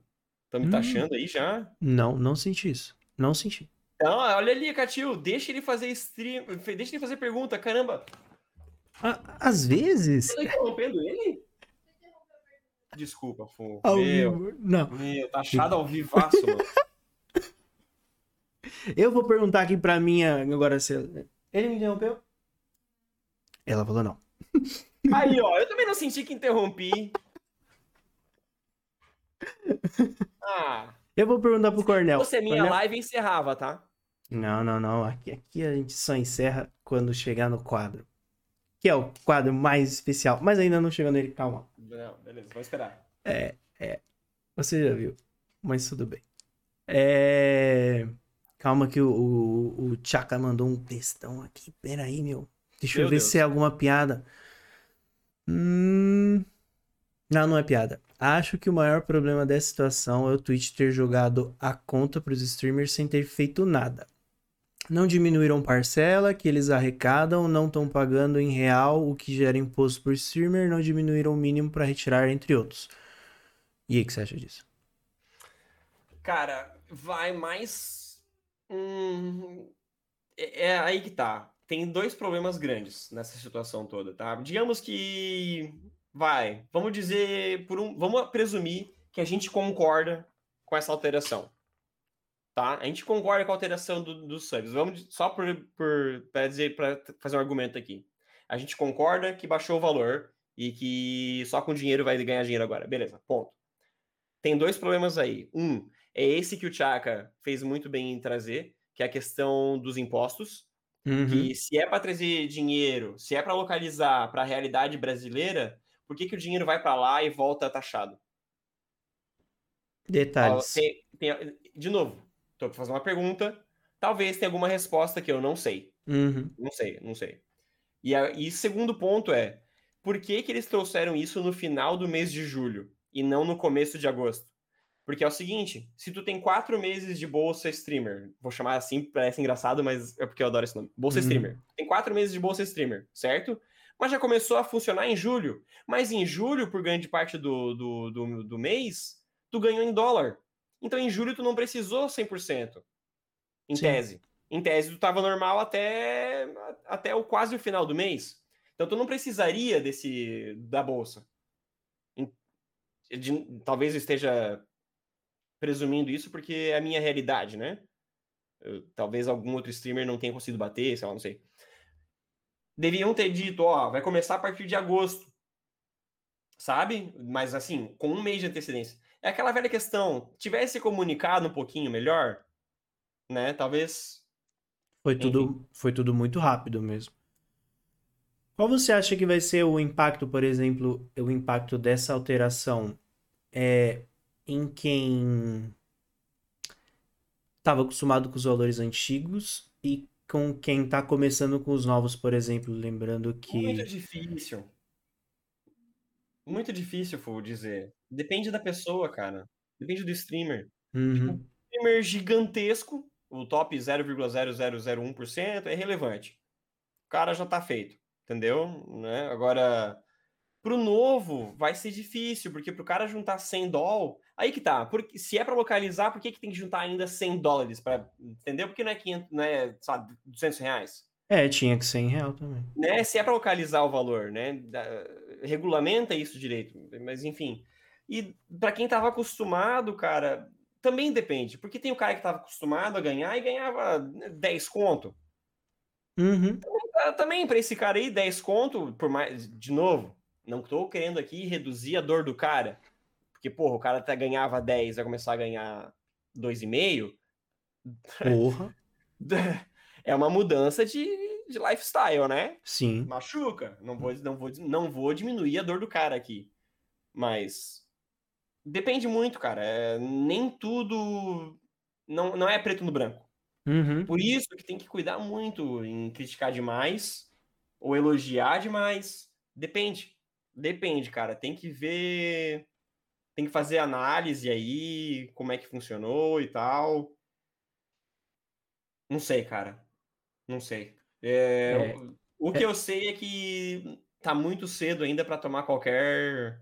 Tá me hum. taxando aí já? Não, não senti isso. Não senti. Não, olha ali, Catil, deixa ele fazer stream, deixa ele fazer pergunta, caramba. às vezes. Você tá interrompendo ele? Desculpa, Fu. Ao meu, vivo. Não. Meu, tá achado ao vivaço, mano. Eu vou perguntar aqui pra minha agora se. Ele me interrompeu? Ela falou não. Aí, ó, eu também não senti que interrompi. Ah. Eu vou perguntar pro Cornel. Se fosse minha Cornel... live, encerrava, tá? Não, não, não. Aqui, aqui a gente só encerra quando chegar no quadro. Que é o quadro mais especial. Mas ainda não chegou nele, calma. Não, beleza, vou esperar. É, é. Você já viu. Mas tudo bem. É. Calma que o, o, o Chaka mandou um textão aqui. Pera aí, meu. Deixa meu eu ver Deus. se é alguma piada. Hum... Não, não é piada. Acho que o maior problema dessa situação é o Twitch ter jogado a conta para os streamers sem ter feito nada. Não diminuíram parcela que eles arrecadam, não estão pagando em real o que gera imposto por streamer, não diminuíram o mínimo para retirar, entre outros. E aí, o que você acha disso? Cara, vai mais. Hum... É, é aí que tá tem dois problemas grandes nessa situação toda, tá? Digamos que vai, vamos dizer por um, vamos presumir que a gente concorda com essa alteração, tá? A gente concorda com a alteração dos do subs. Vamos só por, por para dizer para fazer um argumento aqui. A gente concorda que baixou o valor e que só com dinheiro vai ganhar dinheiro agora. Beleza, ponto. Tem dois problemas aí. Um é esse que o Chaka fez muito bem em trazer, que é a questão dos impostos Uhum. Que se é para trazer dinheiro, se é para localizar para a realidade brasileira, por que, que o dinheiro vai para lá e volta taxado? Detalhes. Tem, tem, de novo, estou para fazer uma pergunta. Talvez tenha alguma resposta que eu não sei. Uhum. Não sei, não sei. E, a, e segundo ponto é, por que, que eles trouxeram isso no final do mês de julho e não no começo de agosto? Porque é o seguinte, se tu tem quatro meses de bolsa streamer, vou chamar assim, parece engraçado, mas é porque eu adoro esse nome. Bolsa uhum. streamer. Tem quatro meses de bolsa streamer, certo? Mas já começou a funcionar em julho. Mas em julho, por grande parte do, do, do, do mês, tu ganhou em dólar. Então em julho tu não precisou 100%. Em Sim. tese. Em tese tu tava normal até até o quase o final do mês. Então tu não precisaria desse da bolsa. De- talvez eu esteja presumindo isso porque é a minha realidade, né? Eu- talvez algum outro streamer não tenha conseguido bater, sei lá, não sei. Deviam ter dito, ó, vai começar a partir de agosto. Sabe? Mas assim, com um mês de antecedência. É aquela velha questão, tivesse comunicado um pouquinho melhor, né? Talvez Foi tudo, foi tudo muito rápido mesmo. Qual você acha que vai ser o impacto, por exemplo, o impacto dessa alteração é, em quem estava acostumado com os valores antigos e com quem está começando com os novos, por exemplo, lembrando muito que difícil. Muito difícil, vou dizer. Depende da pessoa, cara. Depende do streamer. Uhum, streamer gigantesco, o top 0,0001% é relevante. O cara já tá feito, entendeu? Né? Agora, pro novo, vai ser difícil, porque pro cara juntar 100 dólares, aí que tá. Porque, se é para localizar, por que, que tem que juntar ainda 100 dólares? Pra, entendeu? Porque não é, 500, não é sabe, 200 reais. É, tinha que ser em real também. Né? Se é para localizar o valor, né? Da- regulamenta isso direito, mas enfim. E para quem tava acostumado, cara, também depende, porque tem o cara que tava acostumado a ganhar e ganhava 10 conto. Uhum, Ah, Também para esse cara aí, 10 conto, por mais. De novo, não tô querendo aqui reduzir a dor do cara. Porque, porra, o cara até ganhava 10, vai começar a ganhar 2,5. porra, É uma mudança de, de lifestyle, né? sim. machuca. Não vou, não, vou, não vou diminuir a dor do cara aqui. Mas depende muito, cara. É, nem tudo não, não é preto no branco. Uhum, Por isso que tem que cuidar muito em criticar demais ou elogiar demais. Depende. Depende, cara. Tem que ver. Tem que fazer análise aí, como é que funcionou e tal. Não sei, cara. Não sei. É, É, o que eu sei é que tá muito cedo ainda pra tomar qualquer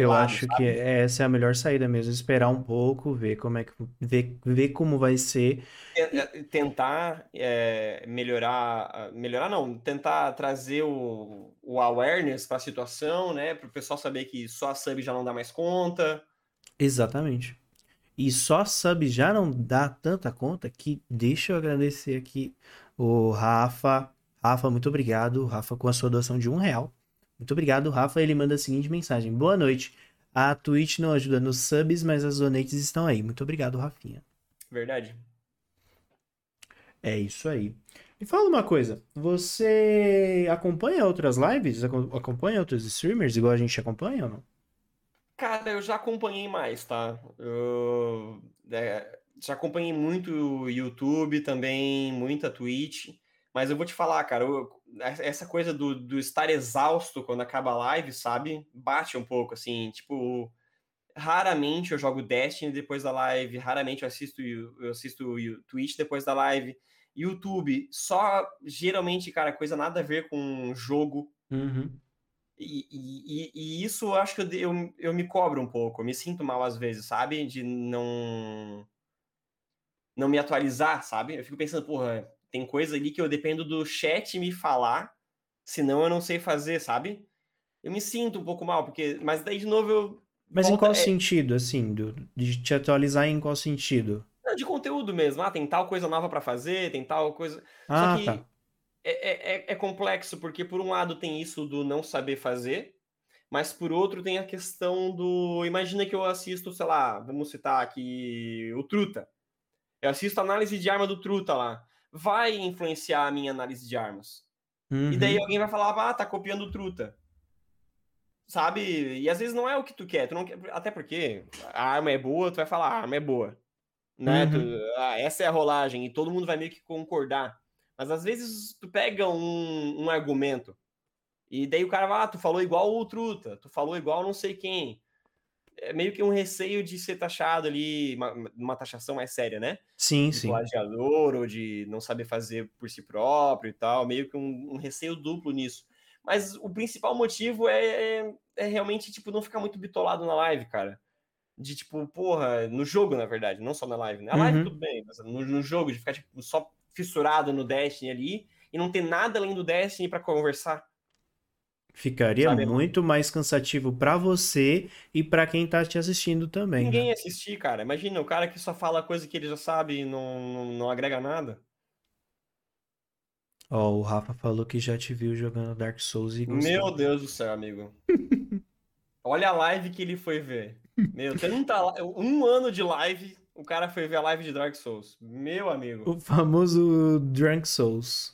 eu lado, acho que sabe? essa é a melhor saída mesmo, esperar um pouco, ver como é que ver, ver como vai ser. É, Tentar é, melhorar, melhorar não, tentar trazer o, o awareness para a situação, né? Para o pessoal saber que só a sub já não dá mais conta. Exatamente. E só sub já não dá tanta conta que deixa eu agradecer aqui o Rafa. Rafa, muito obrigado. Rafa, com a sua doação de um real. Muito obrigado, Rafa. Ele manda a seguinte mensagem: Boa noite. A Twitch não ajuda nos subs, mas as donates estão aí. Muito obrigado, Rafinha. Verdade? É isso aí. Me fala uma coisa: você acompanha outras lives? Aco- Acompanha outros streamers igual a gente acompanha ou não? Cara, eu já acompanhei mais, tá? Eu é, já acompanhei muito o YouTube também, muita Twitch. Mas eu vou te falar, cara, eu- essa coisa do, do estar exausto quando acaba a live, sabe? Bate um pouco, assim, tipo, raramente eu jogo Destiny depois da live, raramente eu assisto, eu assisto Twitch depois da live. YouTube, só geralmente, cara, coisa nada a ver com jogo. Uhum. E, e- e- isso eu acho que eu, eu, eu me cobro um pouco, eu me sinto mal às vezes, sabe? De não não me atualizar, sabe? Eu fico pensando, porra, tem coisa ali que eu dependo do chat me falar, senão eu não sei fazer, sabe? Eu me sinto um pouco mal, porque. Mas daí, de novo, eu. Mas em volta- qual é, sentido, assim? do- de te atualizar em qual sentido? não, de conteúdo mesmo. Ah, tem tal coisa nova pra fazer, tem tal coisa. Ah, Só que tá. é, é, é- é complexo, porque por um lado tem isso do não saber fazer, mas por outro tem a questão do. Imagina que eu assisto, sei lá, vamos citar aqui o Truta. Eu assisto a análise de arma do Truta lá. Vai influenciar a minha análise de armas. E daí Uhum. alguém vai falar, ah, tá copiando o Truta. Sabe? E às vezes não é o que tu quer. Tu não quer... Até porque a arma é boa, tu vai falar, a arma é boa. Né? Tu- Uhum. ah, essa é a rolagem, e todo mundo vai meio que concordar. Mas às vezes tu pega um, um argumento, e daí o cara vai, ah, tu falou igual o Truta, tu falou igual não sei quem. É meio que um receio de ser taxado ali, uma, uma taxação mais séria, né? Sim, de sim. plagiador ou de não saber fazer por si próprio e tal, meio que um, um receio duplo nisso. Mas o principal motivo é, é, é realmente, tipo, não ficar muito bitolado na live, cara. de tipo, porra, no jogo, na verdade, não só na live, né? A live Uhum. tudo bem, mas no, no jogo, de ficar, tipo, só fissurado no Destiny ali e não ter nada além do Destiny pra conversar. Ficaria Sabe? muito mais cansativo pra você e pra quem tá te assistindo também. Ninguém né? ia assistir, cara. Imagina, o cara que só fala coisa que ele já sabe e não, não, não agrega nada. Ó, o Rafa falou que já te viu jogando Dark Souls e gostou. Meu Deus do céu, amigo. Olha a live que ele foi ver. Meu, tem um, tá- um ano de live, o cara foi ver a live de Dark Souls. Meu amigo. O famoso Drunk Souls.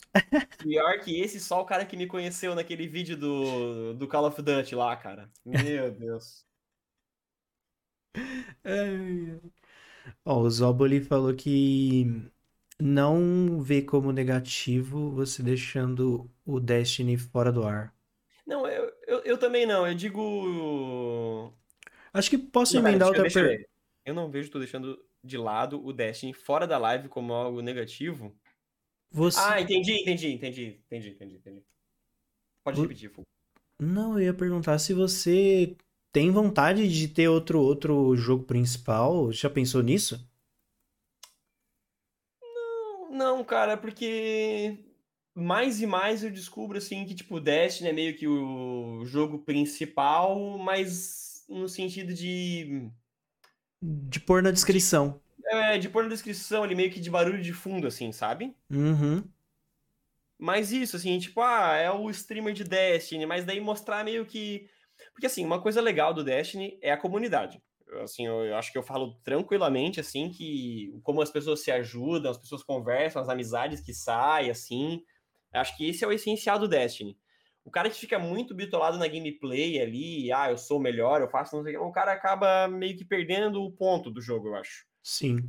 Pior que esse, só o cara que me conheceu naquele vídeo do, do Call of Duty lá, cara. Meu Deus. Ai. Ó, o Zoboli falou que não vê como negativo você deixando o Destiny fora do ar. Não, eu, eu, eu também não. Eu digo. Acho que posso Não, emendar outra pergunta. Eu não vejo tu deixando de lado o Destiny fora da live como algo negativo. Você... Ah, entendi, entendi, entendi, entendi, entendi, entendi. Pode repetir, Fu. Não, eu ia perguntar se você tem vontade de ter outro outro jogo principal. Já pensou nisso? Não, não, cara, porque mais e mais eu descubro assim que tipo Destiny é meio que o jogo principal, mas no sentido de De pôr na descrição. é, de pôr na descrição ali meio que de barulho de fundo assim, sabe? Uhum. Mas isso assim, tipo, ah, é o streamer de Destiny, mas daí mostrar meio que porque assim, uma coisa legal do Destiny é a comunidade. Eu, Assim, eu, eu acho que eu falo tranquilamente assim que como as pessoas se ajudam, as pessoas conversam, as amizades que saem assim. Acho que esse é o essencial do Destiny. O cara que fica muito bitolado na gameplay ali, ah, eu sou o melhor, eu faço não sei o que, o cara acaba meio que perdendo o ponto do jogo, eu acho. Sim.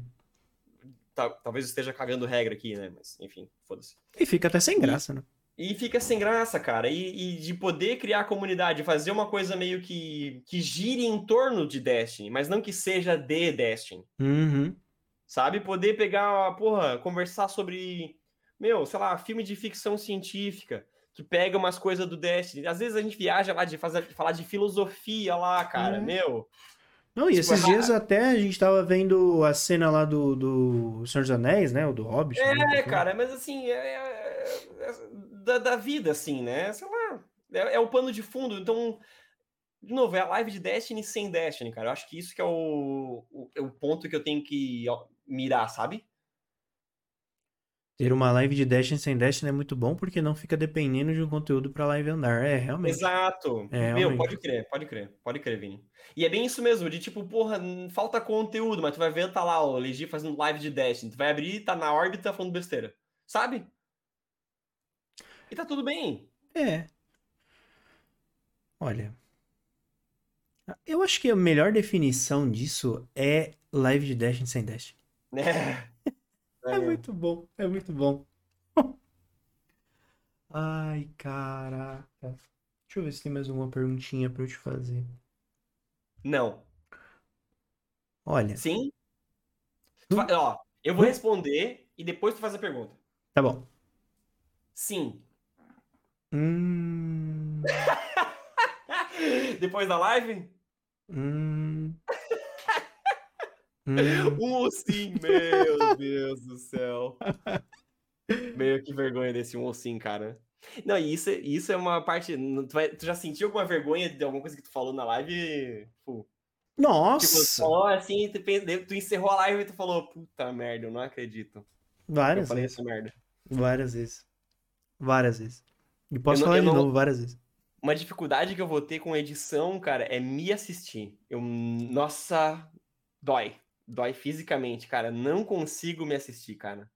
Tal- Talvez esteja cagando regra aqui, né? Mas, enfim, foda-se. E fica até sem graça, né? E fica sem graça, cara. E, e de poder criar a comunidade, fazer uma coisa meio que, que gire em torno de Destiny, mas não que seja de Destiny. Uhum. Sabe? Poder pegar, porra, conversar sobre, meu, sei lá, filme de ficção científica, que pega umas coisas do Destiny. Às vezes a gente viaja lá de fazer, falar de filosofia lá, cara, É. meu. Não, e Tipo, esses é dias até a gente tava vendo a cena lá do, do Senhor dos Anéis, né? O do Hobbit. né, É, foi. cara, mas assim, é, é- é da, da vida, assim, né? Sei lá, é, é o pano de fundo. Então, de novo, é a live de Destiny sem Destiny, cara. Eu acho que isso que é o, o, é o ponto que eu tenho que mirar, sabe? Ter uma live de Destiny sem Destiny é muito bom porque não fica dependendo de um conteúdo pra live andar. É, realmente. Exato. É, Meu, realmente. pode crer, pode crer, pode crer, Vini. E é bem isso mesmo, de tipo, porra, falta conteúdo, mas tu vai ver, tá lá o Legi fazendo live de Destiny. Tu vai abrir, tá na órbita falando besteira. Sabe? E tá tudo bem. É. Olha. Eu acho que a melhor definição disso é live de Destiny sem Destiny. né? É muito bom, é muito bom. Ai, caraca. Deixa eu ver se tem mais alguma perguntinha pra eu te fazer. Não. Olha, Sim? Tu vai- ó, eu vou responder e depois tu faz a pergunta. tá bom. Sim. Hum, depois da live? hum, hum. Um sim, meu Deus do céu. Meu, que vergonha desse um sim, cara. Não, e isso, isso é uma parte. Tu, vai- tu já sentiu alguma vergonha de alguma coisa que tu falou na live? Pô, tipo, tu Nossa! falou assim, tu, tu encerrou a live e tu falou, puta merda, eu não acredito. Eu Várias falei vezes. Várias vezes. Várias vezes. E posso Eu não- falar eu de não- novo várias vezes. Uma dificuldade que eu vou ter com edição, cara, é me assistir. Eu, nossa, dói. Dói fisicamente, cara. Não consigo me assistir, cara.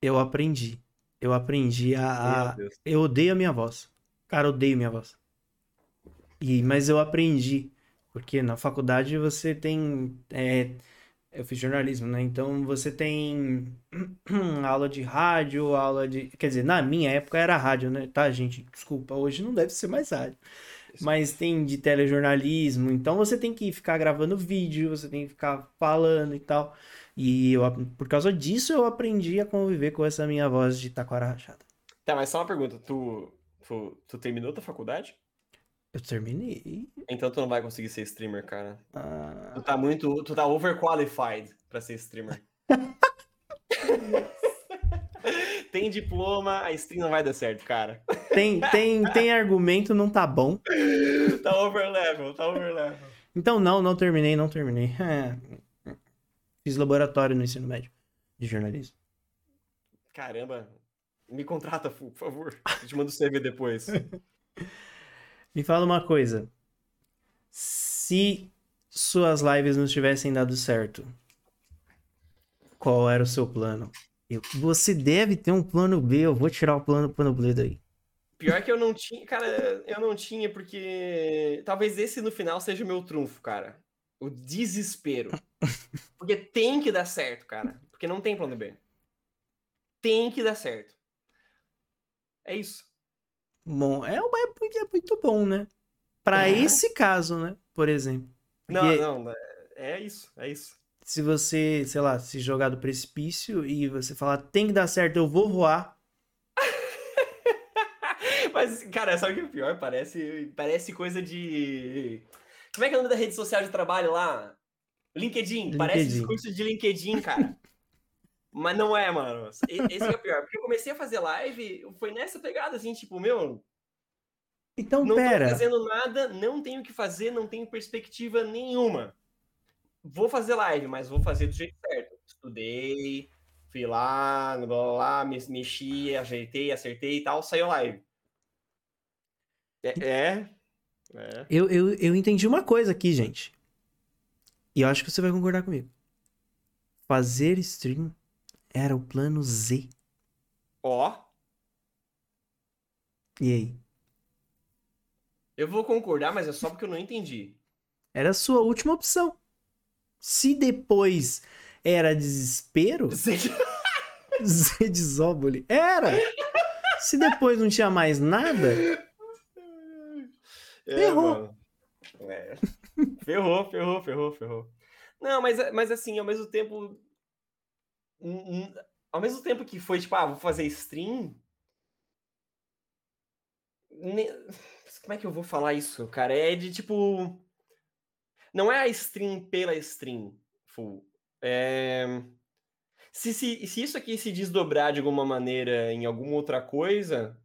Eu aprendi. Eu aprendi a, a-. Eu odeio a minha voz. Cara, odeio minha voz. E, mas eu aprendi. Porque na faculdade você tem. é, eu fiz jornalismo, né? Então você tem aula de rádio, aula de. Quer dizer, na minha época era rádio, né? Tá, gente? Desculpa, hoje não deve ser mais rádio. Mas tem de telejornalismo, então você tem que ficar gravando vídeo, você tem que ficar falando e tal. E eu, por causa disso eu aprendi a conviver com essa minha voz de taquara rachada. Tá, mas só uma pergunta. Tu, tu, tu terminou tua faculdade? Eu terminei. Então tu não vai conseguir ser streamer, cara. Ah, Tu tá muito. Tu tá overqualified pra ser streamer. tem diploma, a stream não vai dar certo, cara. tem, tem, tem argumento, não tá bom. Tá overlevel, tá overlevel. Então, não, não terminei, não terminei. É. Fiz laboratório no ensino médio de jornalismo. Caramba, me contrata, por favor. Eu te mando o CV depois. Me fala uma coisa. Se suas lives não tivessem dado certo, qual era o seu plano? Eu- você deve ter um plano B, eu vou tirar o plano, plano B daí. Pior que eu não tinha, cara, eu não tinha, porque talvez esse no final seja o meu trunfo, cara. O desespero. Porque tem que dar certo, cara. Porque não tem plano B. Tem que dar certo. É isso. Bom, é, é muito- é muito bom, né? Pra É. esse caso, né? Por exemplo. Não, Porque não, é- é isso, é isso. Se você, sei lá, se jogar do precipício e você falar, tem que dar certo, eu vou voar. Mas, cara, sabe o que é o pior? Parece, parece coisa de. Como é que é o nome da rede social de trabalho lá? LinkedIn. Parece LinkedIn. discurso de LinkedIn, cara. Mas não é, mano. Esse que é o pior. Porque eu comecei a fazer live, foi nessa pegada, assim, tipo, meu, Então, não pera. tô fazendo nada, não tenho o que fazer, não tenho perspectiva nenhuma. Vou fazer live, mas vou fazer do jeito certo. Estudei, fui lá, blá, blá, blá, me- mexi, ajeitei, acertei e tal, saiu live. É, é, é. Eu, eu, eu entendi uma coisa aqui, gente. E eu acho que você vai concordar comigo. Fazer stream era o plano Z. Ó, E aí? eu vou concordar, mas é só porque eu não entendi. Era a sua última opção. Se depois era desespero, Z de Zóboli. Era! Se depois não tinha mais nada, É, Ferrou. É. Ferrou, ferrou, ferrou, ferrou. Não, mas, mas assim, ao mesmo tempo. Ao mesmo tempo que foi, tipo, ah, vou fazer stream. ne- Como é que eu vou falar isso, cara? É de tipo. Não é a stream pela stream, full. É... Se, se, se isso aqui se desdobrar de alguma maneira em alguma outra coisa,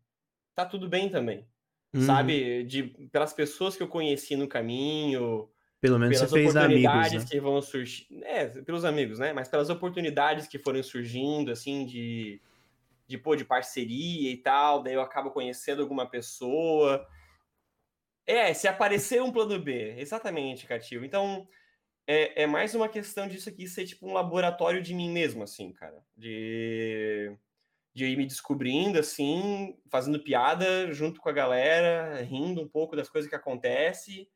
tá tudo bem também uhum, sabe? De, pelas pessoas que eu conheci no caminho, pelo menos você pelas fez amigos, oportunidades né? que vão surgir. É, pelos amigos, né? Mas pelas oportunidades que foram surgindo, assim, de, de, pô, de parceria e tal. Daí eu acabo conhecendo alguma pessoa. É, se aparecer um plano B, exatamente, Cativo. Então, é, é mais uma questão disso aqui ser tipo um laboratório de mim mesmo, assim, cara. De de ir me descobrindo, assim, fazendo piada junto com a galera, rindo um pouco das coisas que acontecem,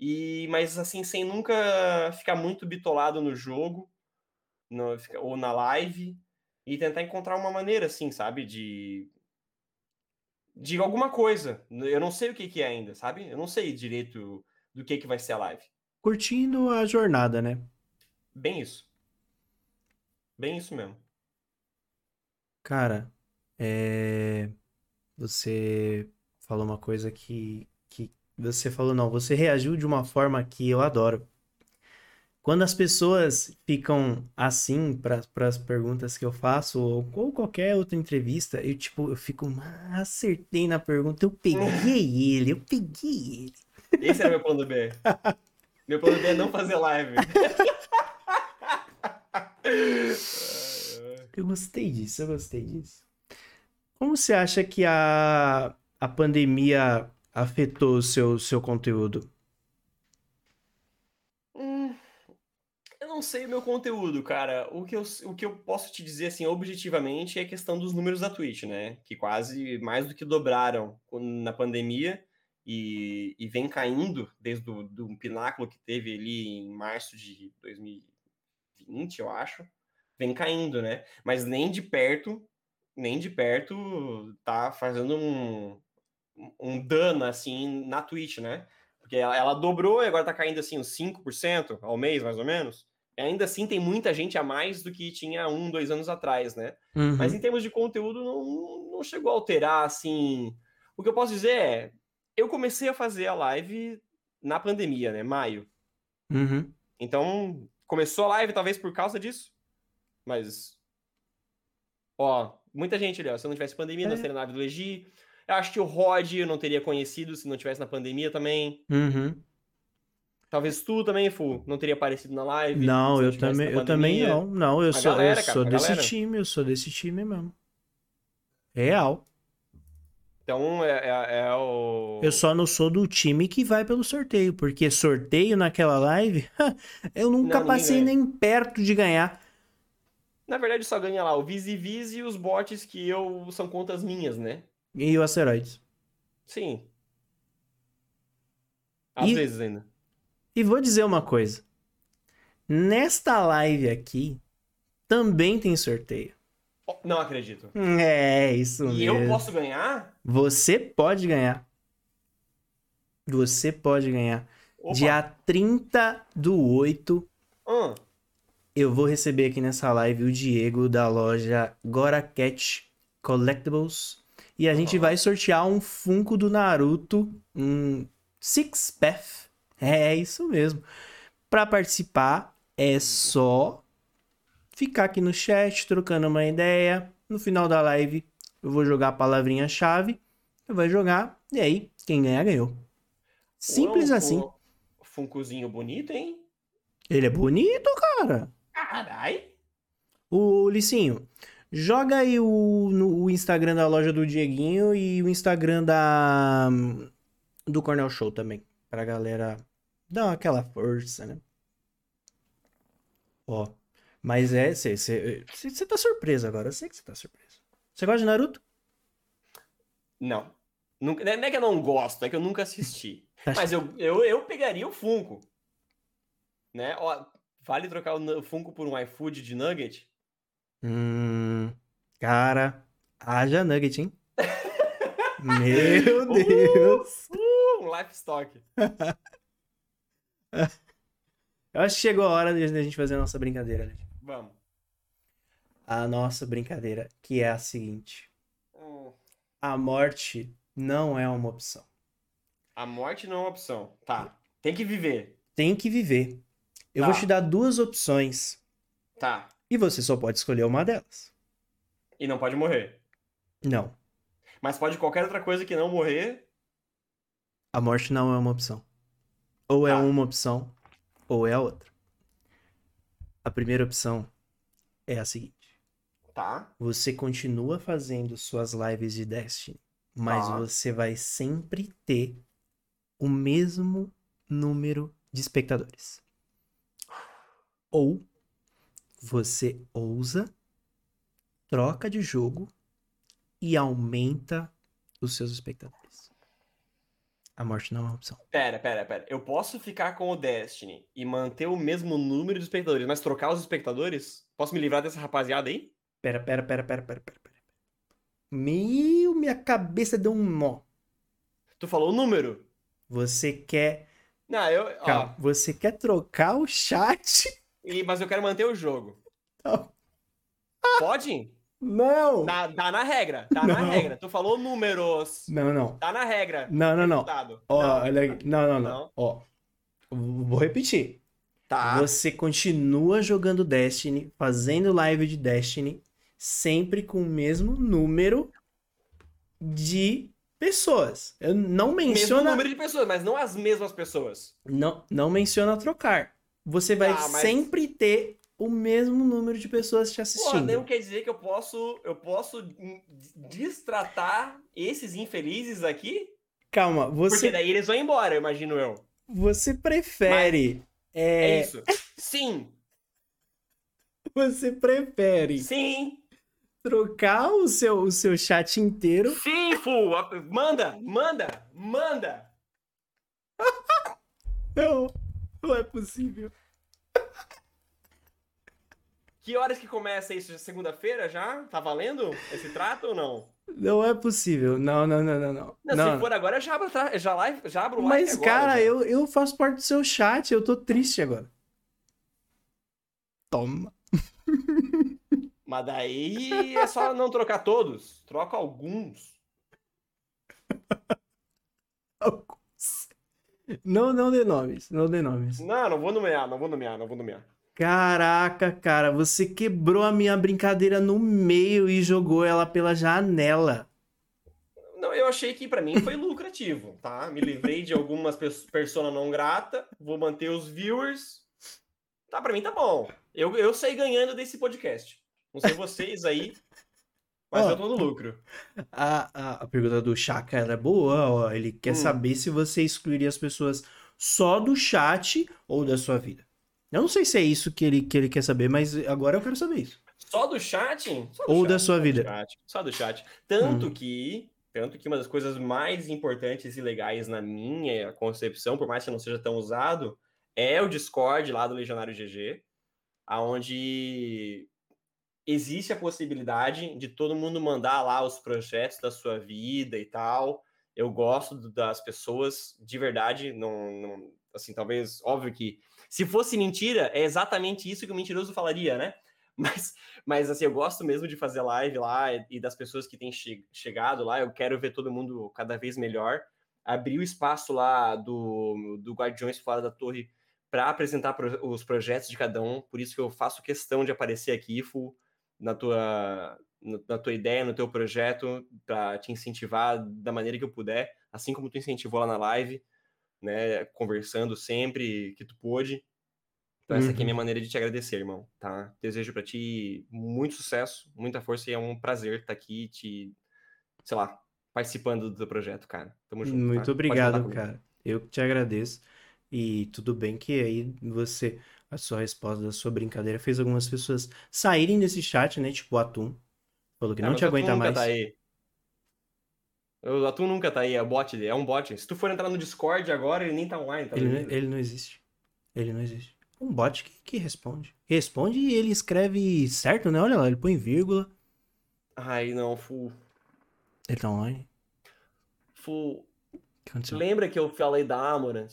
e mas assim, sem nunca ficar muito bitolado no jogo, no- ou na live, e tentar encontrar uma maneira, assim, sabe, de de alguma coisa. Eu não sei o que que é ainda, sabe? Eu não sei direito do que que vai ser a live. Curtindo a jornada, né? Bem isso. Bem isso mesmo. Cara, é... você falou uma coisa que, que você falou, não, você reagiu de uma forma que eu adoro. Quando as pessoas ficam assim para as perguntas que eu faço, ou, ou qualquer outra entrevista, eu tipo, eu fico, "Ah, acertei na pergunta, eu peguei ele, eu peguei ele. Esse era meu plano B. Meu plano B é não fazer live. Eu gostei disso, eu gostei disso. Como você acha que a, a pandemia afetou o seu, seu conteúdo? Hum, eu não sei o meu conteúdo, cara. O que, eu, o que eu posso te dizer, assim, objetivamente, é a questão dos números da Twitch, né? Que quase mais do que dobraram na pandemia e, e vem caindo desde o do pináculo que teve ali em março de 2020, eu acho. Vem caindo, né? Mas nem de perto, nem de perto tá fazendo um, um dano, assim, na Twitch, né? Porque ela, ela dobrou e agora tá caindo assim uns 5% ao mês, mais ou menos. Ainda assim tem muita gente a mais do que tinha um, dois anos atrás, né? Uhum. Mas em termos de conteúdo não, não chegou a alterar, assim... O que eu posso dizer é, Eu comecei a fazer a live na pandemia, né? Maio. Uhum. Então, começou a live talvez por causa disso. Mas. Ó, muita gente ali, ó. Se não tivesse pandemia, É. não seria na live do Legi. Eu acho que o Rod eu não teria conhecido se não tivesse na pandemia também. Uhum. Talvez tu também, Fu, não teria aparecido na live. Não, eu também, eu também não. Não, eu A sou, galera, eu cara, sou desse galera. time, eu sou desse time mesmo. Real. Então, é, é- é o. Eu só não sou do time que vai pelo sorteio, porque sorteio naquela live, eu nunca Não, passei nem perto de ganhar. Na verdade, só ganha lá o Visi Visi e os bots que eu são contas minhas, né? E o Asteroids. Sim. Às E- vezes ainda. E vou dizer uma coisa. Nesta live aqui, também tem sorteio. Não acredito. É, isso E mesmo. eu posso ganhar? Você pode ganhar. Você pode ganhar. Opa. Dia 30 do 8, Hum, eu vou receber aqui nessa live o Diego da loja Gora Cat Collectibles. E a gente vai sortear um Funko do Naruto, um Six Path. É isso mesmo. Para participar, é só ficar aqui no chat, trocando uma ideia. No final da live, eu vou jogar a palavrinha-chave. Você vai jogar, e aí, quem ganhar, ganhou. Simples Ué, um assim. fu- Funkozinho bonito, hein? Ele é bonito, cara. Carai. O Licinho, joga aí o, no- o Instagram da loja do Dieguinho e o Instagram da do Cornell Show também, pra galera dar aquela força, né? Ó, mas é, você tá surpreso agora, eu sei que você tá surpreso. Você gosta de Naruto? Não. Nunca, não é que eu não gosto, é que eu nunca assisti. Tá Mas eu, eu, eu pegaria o Funko. Né? Ó, vale trocar o Funko por um iFood de nugget? Hum, cara, haja nugget, hein? Meu Uh! Deus! Uh, um livestock. Eu acho que chegou a hora de a gente fazer a nossa brincadeira, né? Vamos. A nossa brincadeira, que é a seguinte: Hum, a morte não é uma opção. A morte não é uma opção. Tá. Tem que viver. Tem que viver. Eu Tá. vou te dar duas opções Tá. e você só pode escolher uma delas. E não pode morrer. Não, Mas pode qualquer outra coisa que não morrer. A morte não é uma opção. Ou é Tá. uma opção, ou é a outra. A primeira opção é a seguinte: Tá. você continua fazendo suas lives de Destiny, mas Tá. você vai sempre ter o mesmo número de espectadores. Ou você ousa, troca de jogo e aumenta os seus espectadores. A morte não é uma opção. Pera, pera, pera. Eu posso ficar com o Destiny e manter o mesmo número de espectadores, mas trocar os espectadores? Posso me livrar dessa rapaziada aí? Pera, pera, pera, pera, pera, pera. pera. Meu, minha cabeça deu um nó. Tu falou o número. Você quer. Não, eu. Ó, Calma, você quer trocar o chat? e- mas eu quero manter o jogo. Não. Pode? Não! Tá, tá na regra. Tá na Não. regra. Tu falou números. Não, não. Tá na regra. Não, não, não. Ó, Não. Não, não, não. Não. Ó. Vou repetir. Tá. Você continua jogando Destiny, fazendo live de Destiny, sempre com o mesmo número de pessoas. Eu não Mesmo menciona, número de pessoas, mas não as mesmas pessoas. não, não menciona trocar. Você vai Ah, mas- sempre ter o mesmo número de pessoas te Pô, assistindo. não quer dizer que eu posso, eu posso destratar esses infelizes aqui? Calma, Porque você, daí eles vão embora, imagino eu. você prefere. É, É, isso. Sim, você prefere sim, trocar o seu, o seu chat inteiro sim, Fu. Manda, manda, manda. Não, não é possível. Que horas que começa isso? Segunda-feira já? Tá valendo esse trato ou não? Não é possível. Não, não, não, não, não. Não, Não. se for agora, eu já abro, tra- já live, já abro live Mas, agora, cara, já. eu, eu faço parte do seu chat, eu tô triste agora. Toma. Mas daí é só não trocar todos. Troca alguns. Alguns. Não, não dê nomes, não dê nomes. Não, não vou nomear, não vou nomear, não vou nomear. Caraca, cara, você quebrou a minha brincadeira no meio e jogou ela pela janela. Não, eu achei que pra mim foi lucrativo, tá? Me livrei de algumas pessoas não grata, vou manter os viewers. Tá, pra mim tá bom. Eu, eu saí ganhando desse podcast. Não sei vocês aí, mas Ó. eu tô no lucro. A, a, a pergunta do Chaka ela é boa, ó. Ele quer Hum. saber se você excluiria as pessoas só do chat ou da sua vida. Eu não sei se é isso que ele, que ele quer saber, mas agora eu quero saber isso. Só do chat? Só do Ou chat, da sua vida. chat, só do chat. Tanto Hum. que, tanto que uma das coisas mais importantes e legais na minha concepção, por mais que não seja tão usado, é o Discord lá do Legionário GG, aonde existe a possibilidade de todo mundo mandar lá os projetos da sua vida e tal. Eu gosto das pessoas de verdade, não, não- assim, talvez, óbvio que se fosse mentira, é exatamente isso que o mentiroso falaria, né? Mas, mas assim, eu gosto mesmo de fazer live lá e, das pessoas que têm che- chegado lá. Eu quero ver todo mundo cada vez melhor. Abrir o espaço lá do, do Guardiões Fora da Torre para apresentar pro- os projetos de cada um. Por isso que eu faço questão de aparecer aqui, Fu, na tua, na tua ideia, no teu projeto, para te incentivar da maneira que eu puder, assim como tu incentivou lá na live, né? Conversando sempre que tu pôde. Então, essa aqui é a minha Uhum. maneira de te agradecer, irmão, tá? Desejo pra ti muito sucesso, muita força e é um prazer estar aqui te, sei lá, participando do teu projeto, cara. Tamo junto. Muito tá? Obrigado, cara. Eu te agradeço. E tudo bem que aí você, a sua resposta da sua brincadeira fez algumas pessoas saírem desse chat, né? Tipo o Atum. Falou que Ah, não mas te aguenta mais. Tá aí. O Atum nunca tá aí, é bot, é um bot. Se tu for entrar no Discord agora, ele nem tá online, tá Ele, não- ele não existe. Ele não existe. Um bot que, que responde. Responde e ele escreve certo, né? Olha lá, ele põe vírgula. Ai, não, Fu. Ele tá online. Fu, O que aconteceu? lembra que eu falei da Amorant?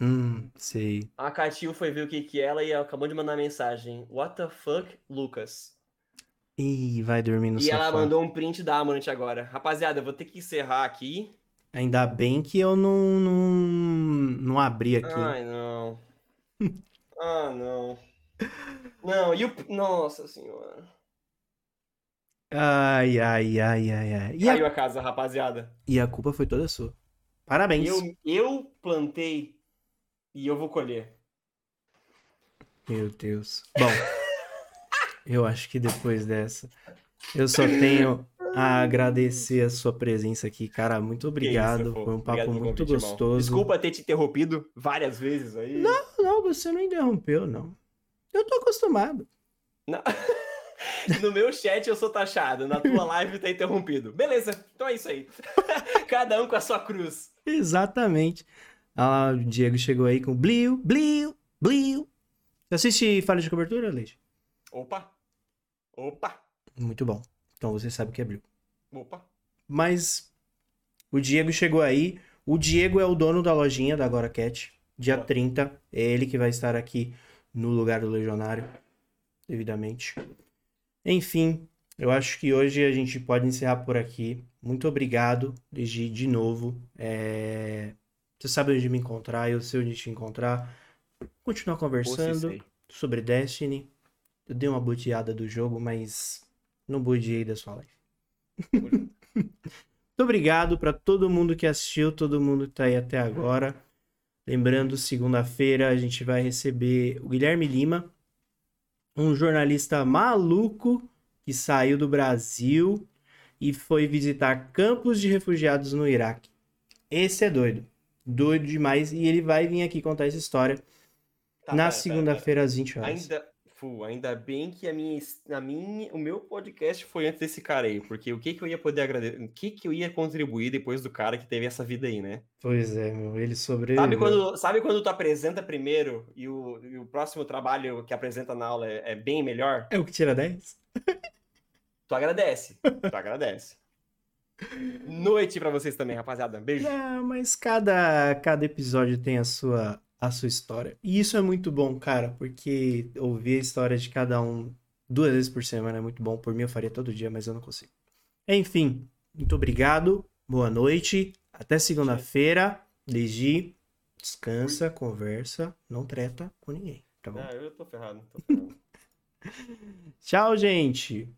Hum, sei. A Catil foi ver o que que ela e acabou de mandar mensagem. What the fuck, Lucas? Ih, vai dormir no E sofá. ela mandou um print da Amorant agora. Rapaziada, eu vou ter que encerrar aqui. Ainda bem que eu não, não, não abri aqui. Ai, não. ah, não. Não, e o. Nossa senhora. Ai, ai, ai, ai, ai. E a, Caiu a casa, rapaziada. e a culpa foi toda sua. Parabéns. Eu, eu plantei e eu vou colher. Meu Deus. Bom, eu acho que depois dessa, eu só tenho a agradecer a sua presença aqui, cara. Muito obrigado. isso. Foi um papo Obrigado muito convite, irmão. gostoso. Desculpa ter te interrompido várias vezes aí. Não, você não interrompeu, não. Eu tô acostumado. Não. No meu chat eu sou taxado, na tua live tá interrompido. Beleza, então é isso aí. Cada um com a sua cruz. Exatamente. Ah, o Diego chegou aí com Blio, Blio, Blio. Você assiste Falha de Cobertura, Leite? Opa! Opa! Muito bom. Então você sabe o que é Blio. Opa! Mas o Diego chegou aí. O Diego é o dono da lojinha da Agora Cat. Dia Boa. 30. É ele que vai estar aqui no lugar do Legionário. Devidamente. Enfim, eu acho que hoje a gente pode encerrar por aqui. Muito obrigado, Legi, de novo. É, Você sabe onde me encontrar, eu sei onde te encontrar. Continuar conversando sobre Destiny. Eu dei uma boteada do jogo, mas não bodeei da sua live. Muito obrigado para todo mundo que assistiu, todo mundo que tá aí até agora. Lembrando, segunda-feira a gente vai receber o Guilherme Lima, um jornalista maluco que saiu do Brasil e foi visitar campos de refugiados no Iraque. Esse é doido. Doido demais. E ele vai vir aqui contar essa história Tá, na segunda-feira às 20 pera. horas. Ainda, Fu, ainda bem que a minha, a minha, o meu podcast foi antes desse cara aí, porque o que que eu ia poder agradecer, o que que eu ia contribuir depois do cara que teve essa vida aí, né? Pois é, meu. Ele sobreviveu. Sabe quando, sabe quando tu apresenta primeiro e o, e o próximo trabalho que apresenta na aula é, é bem melhor? É o que tira 10? Tu agradece. Tu agradece. Noite pra vocês também, rapaziada. Beijo. Não, mas cada, cada episódio tem a sua, a sua história. E isso é muito bom, cara, porque ouvir a história de cada um duas vezes por semana é muito bom. Por mim eu faria todo dia, mas eu não consigo. Enfim, muito obrigado, boa noite, Até segunda-feira. Legi, descansa, conversa, não treta com ninguém, tá bom? Ah, eu tô ferrado, tô ferrado. Tchau, gente.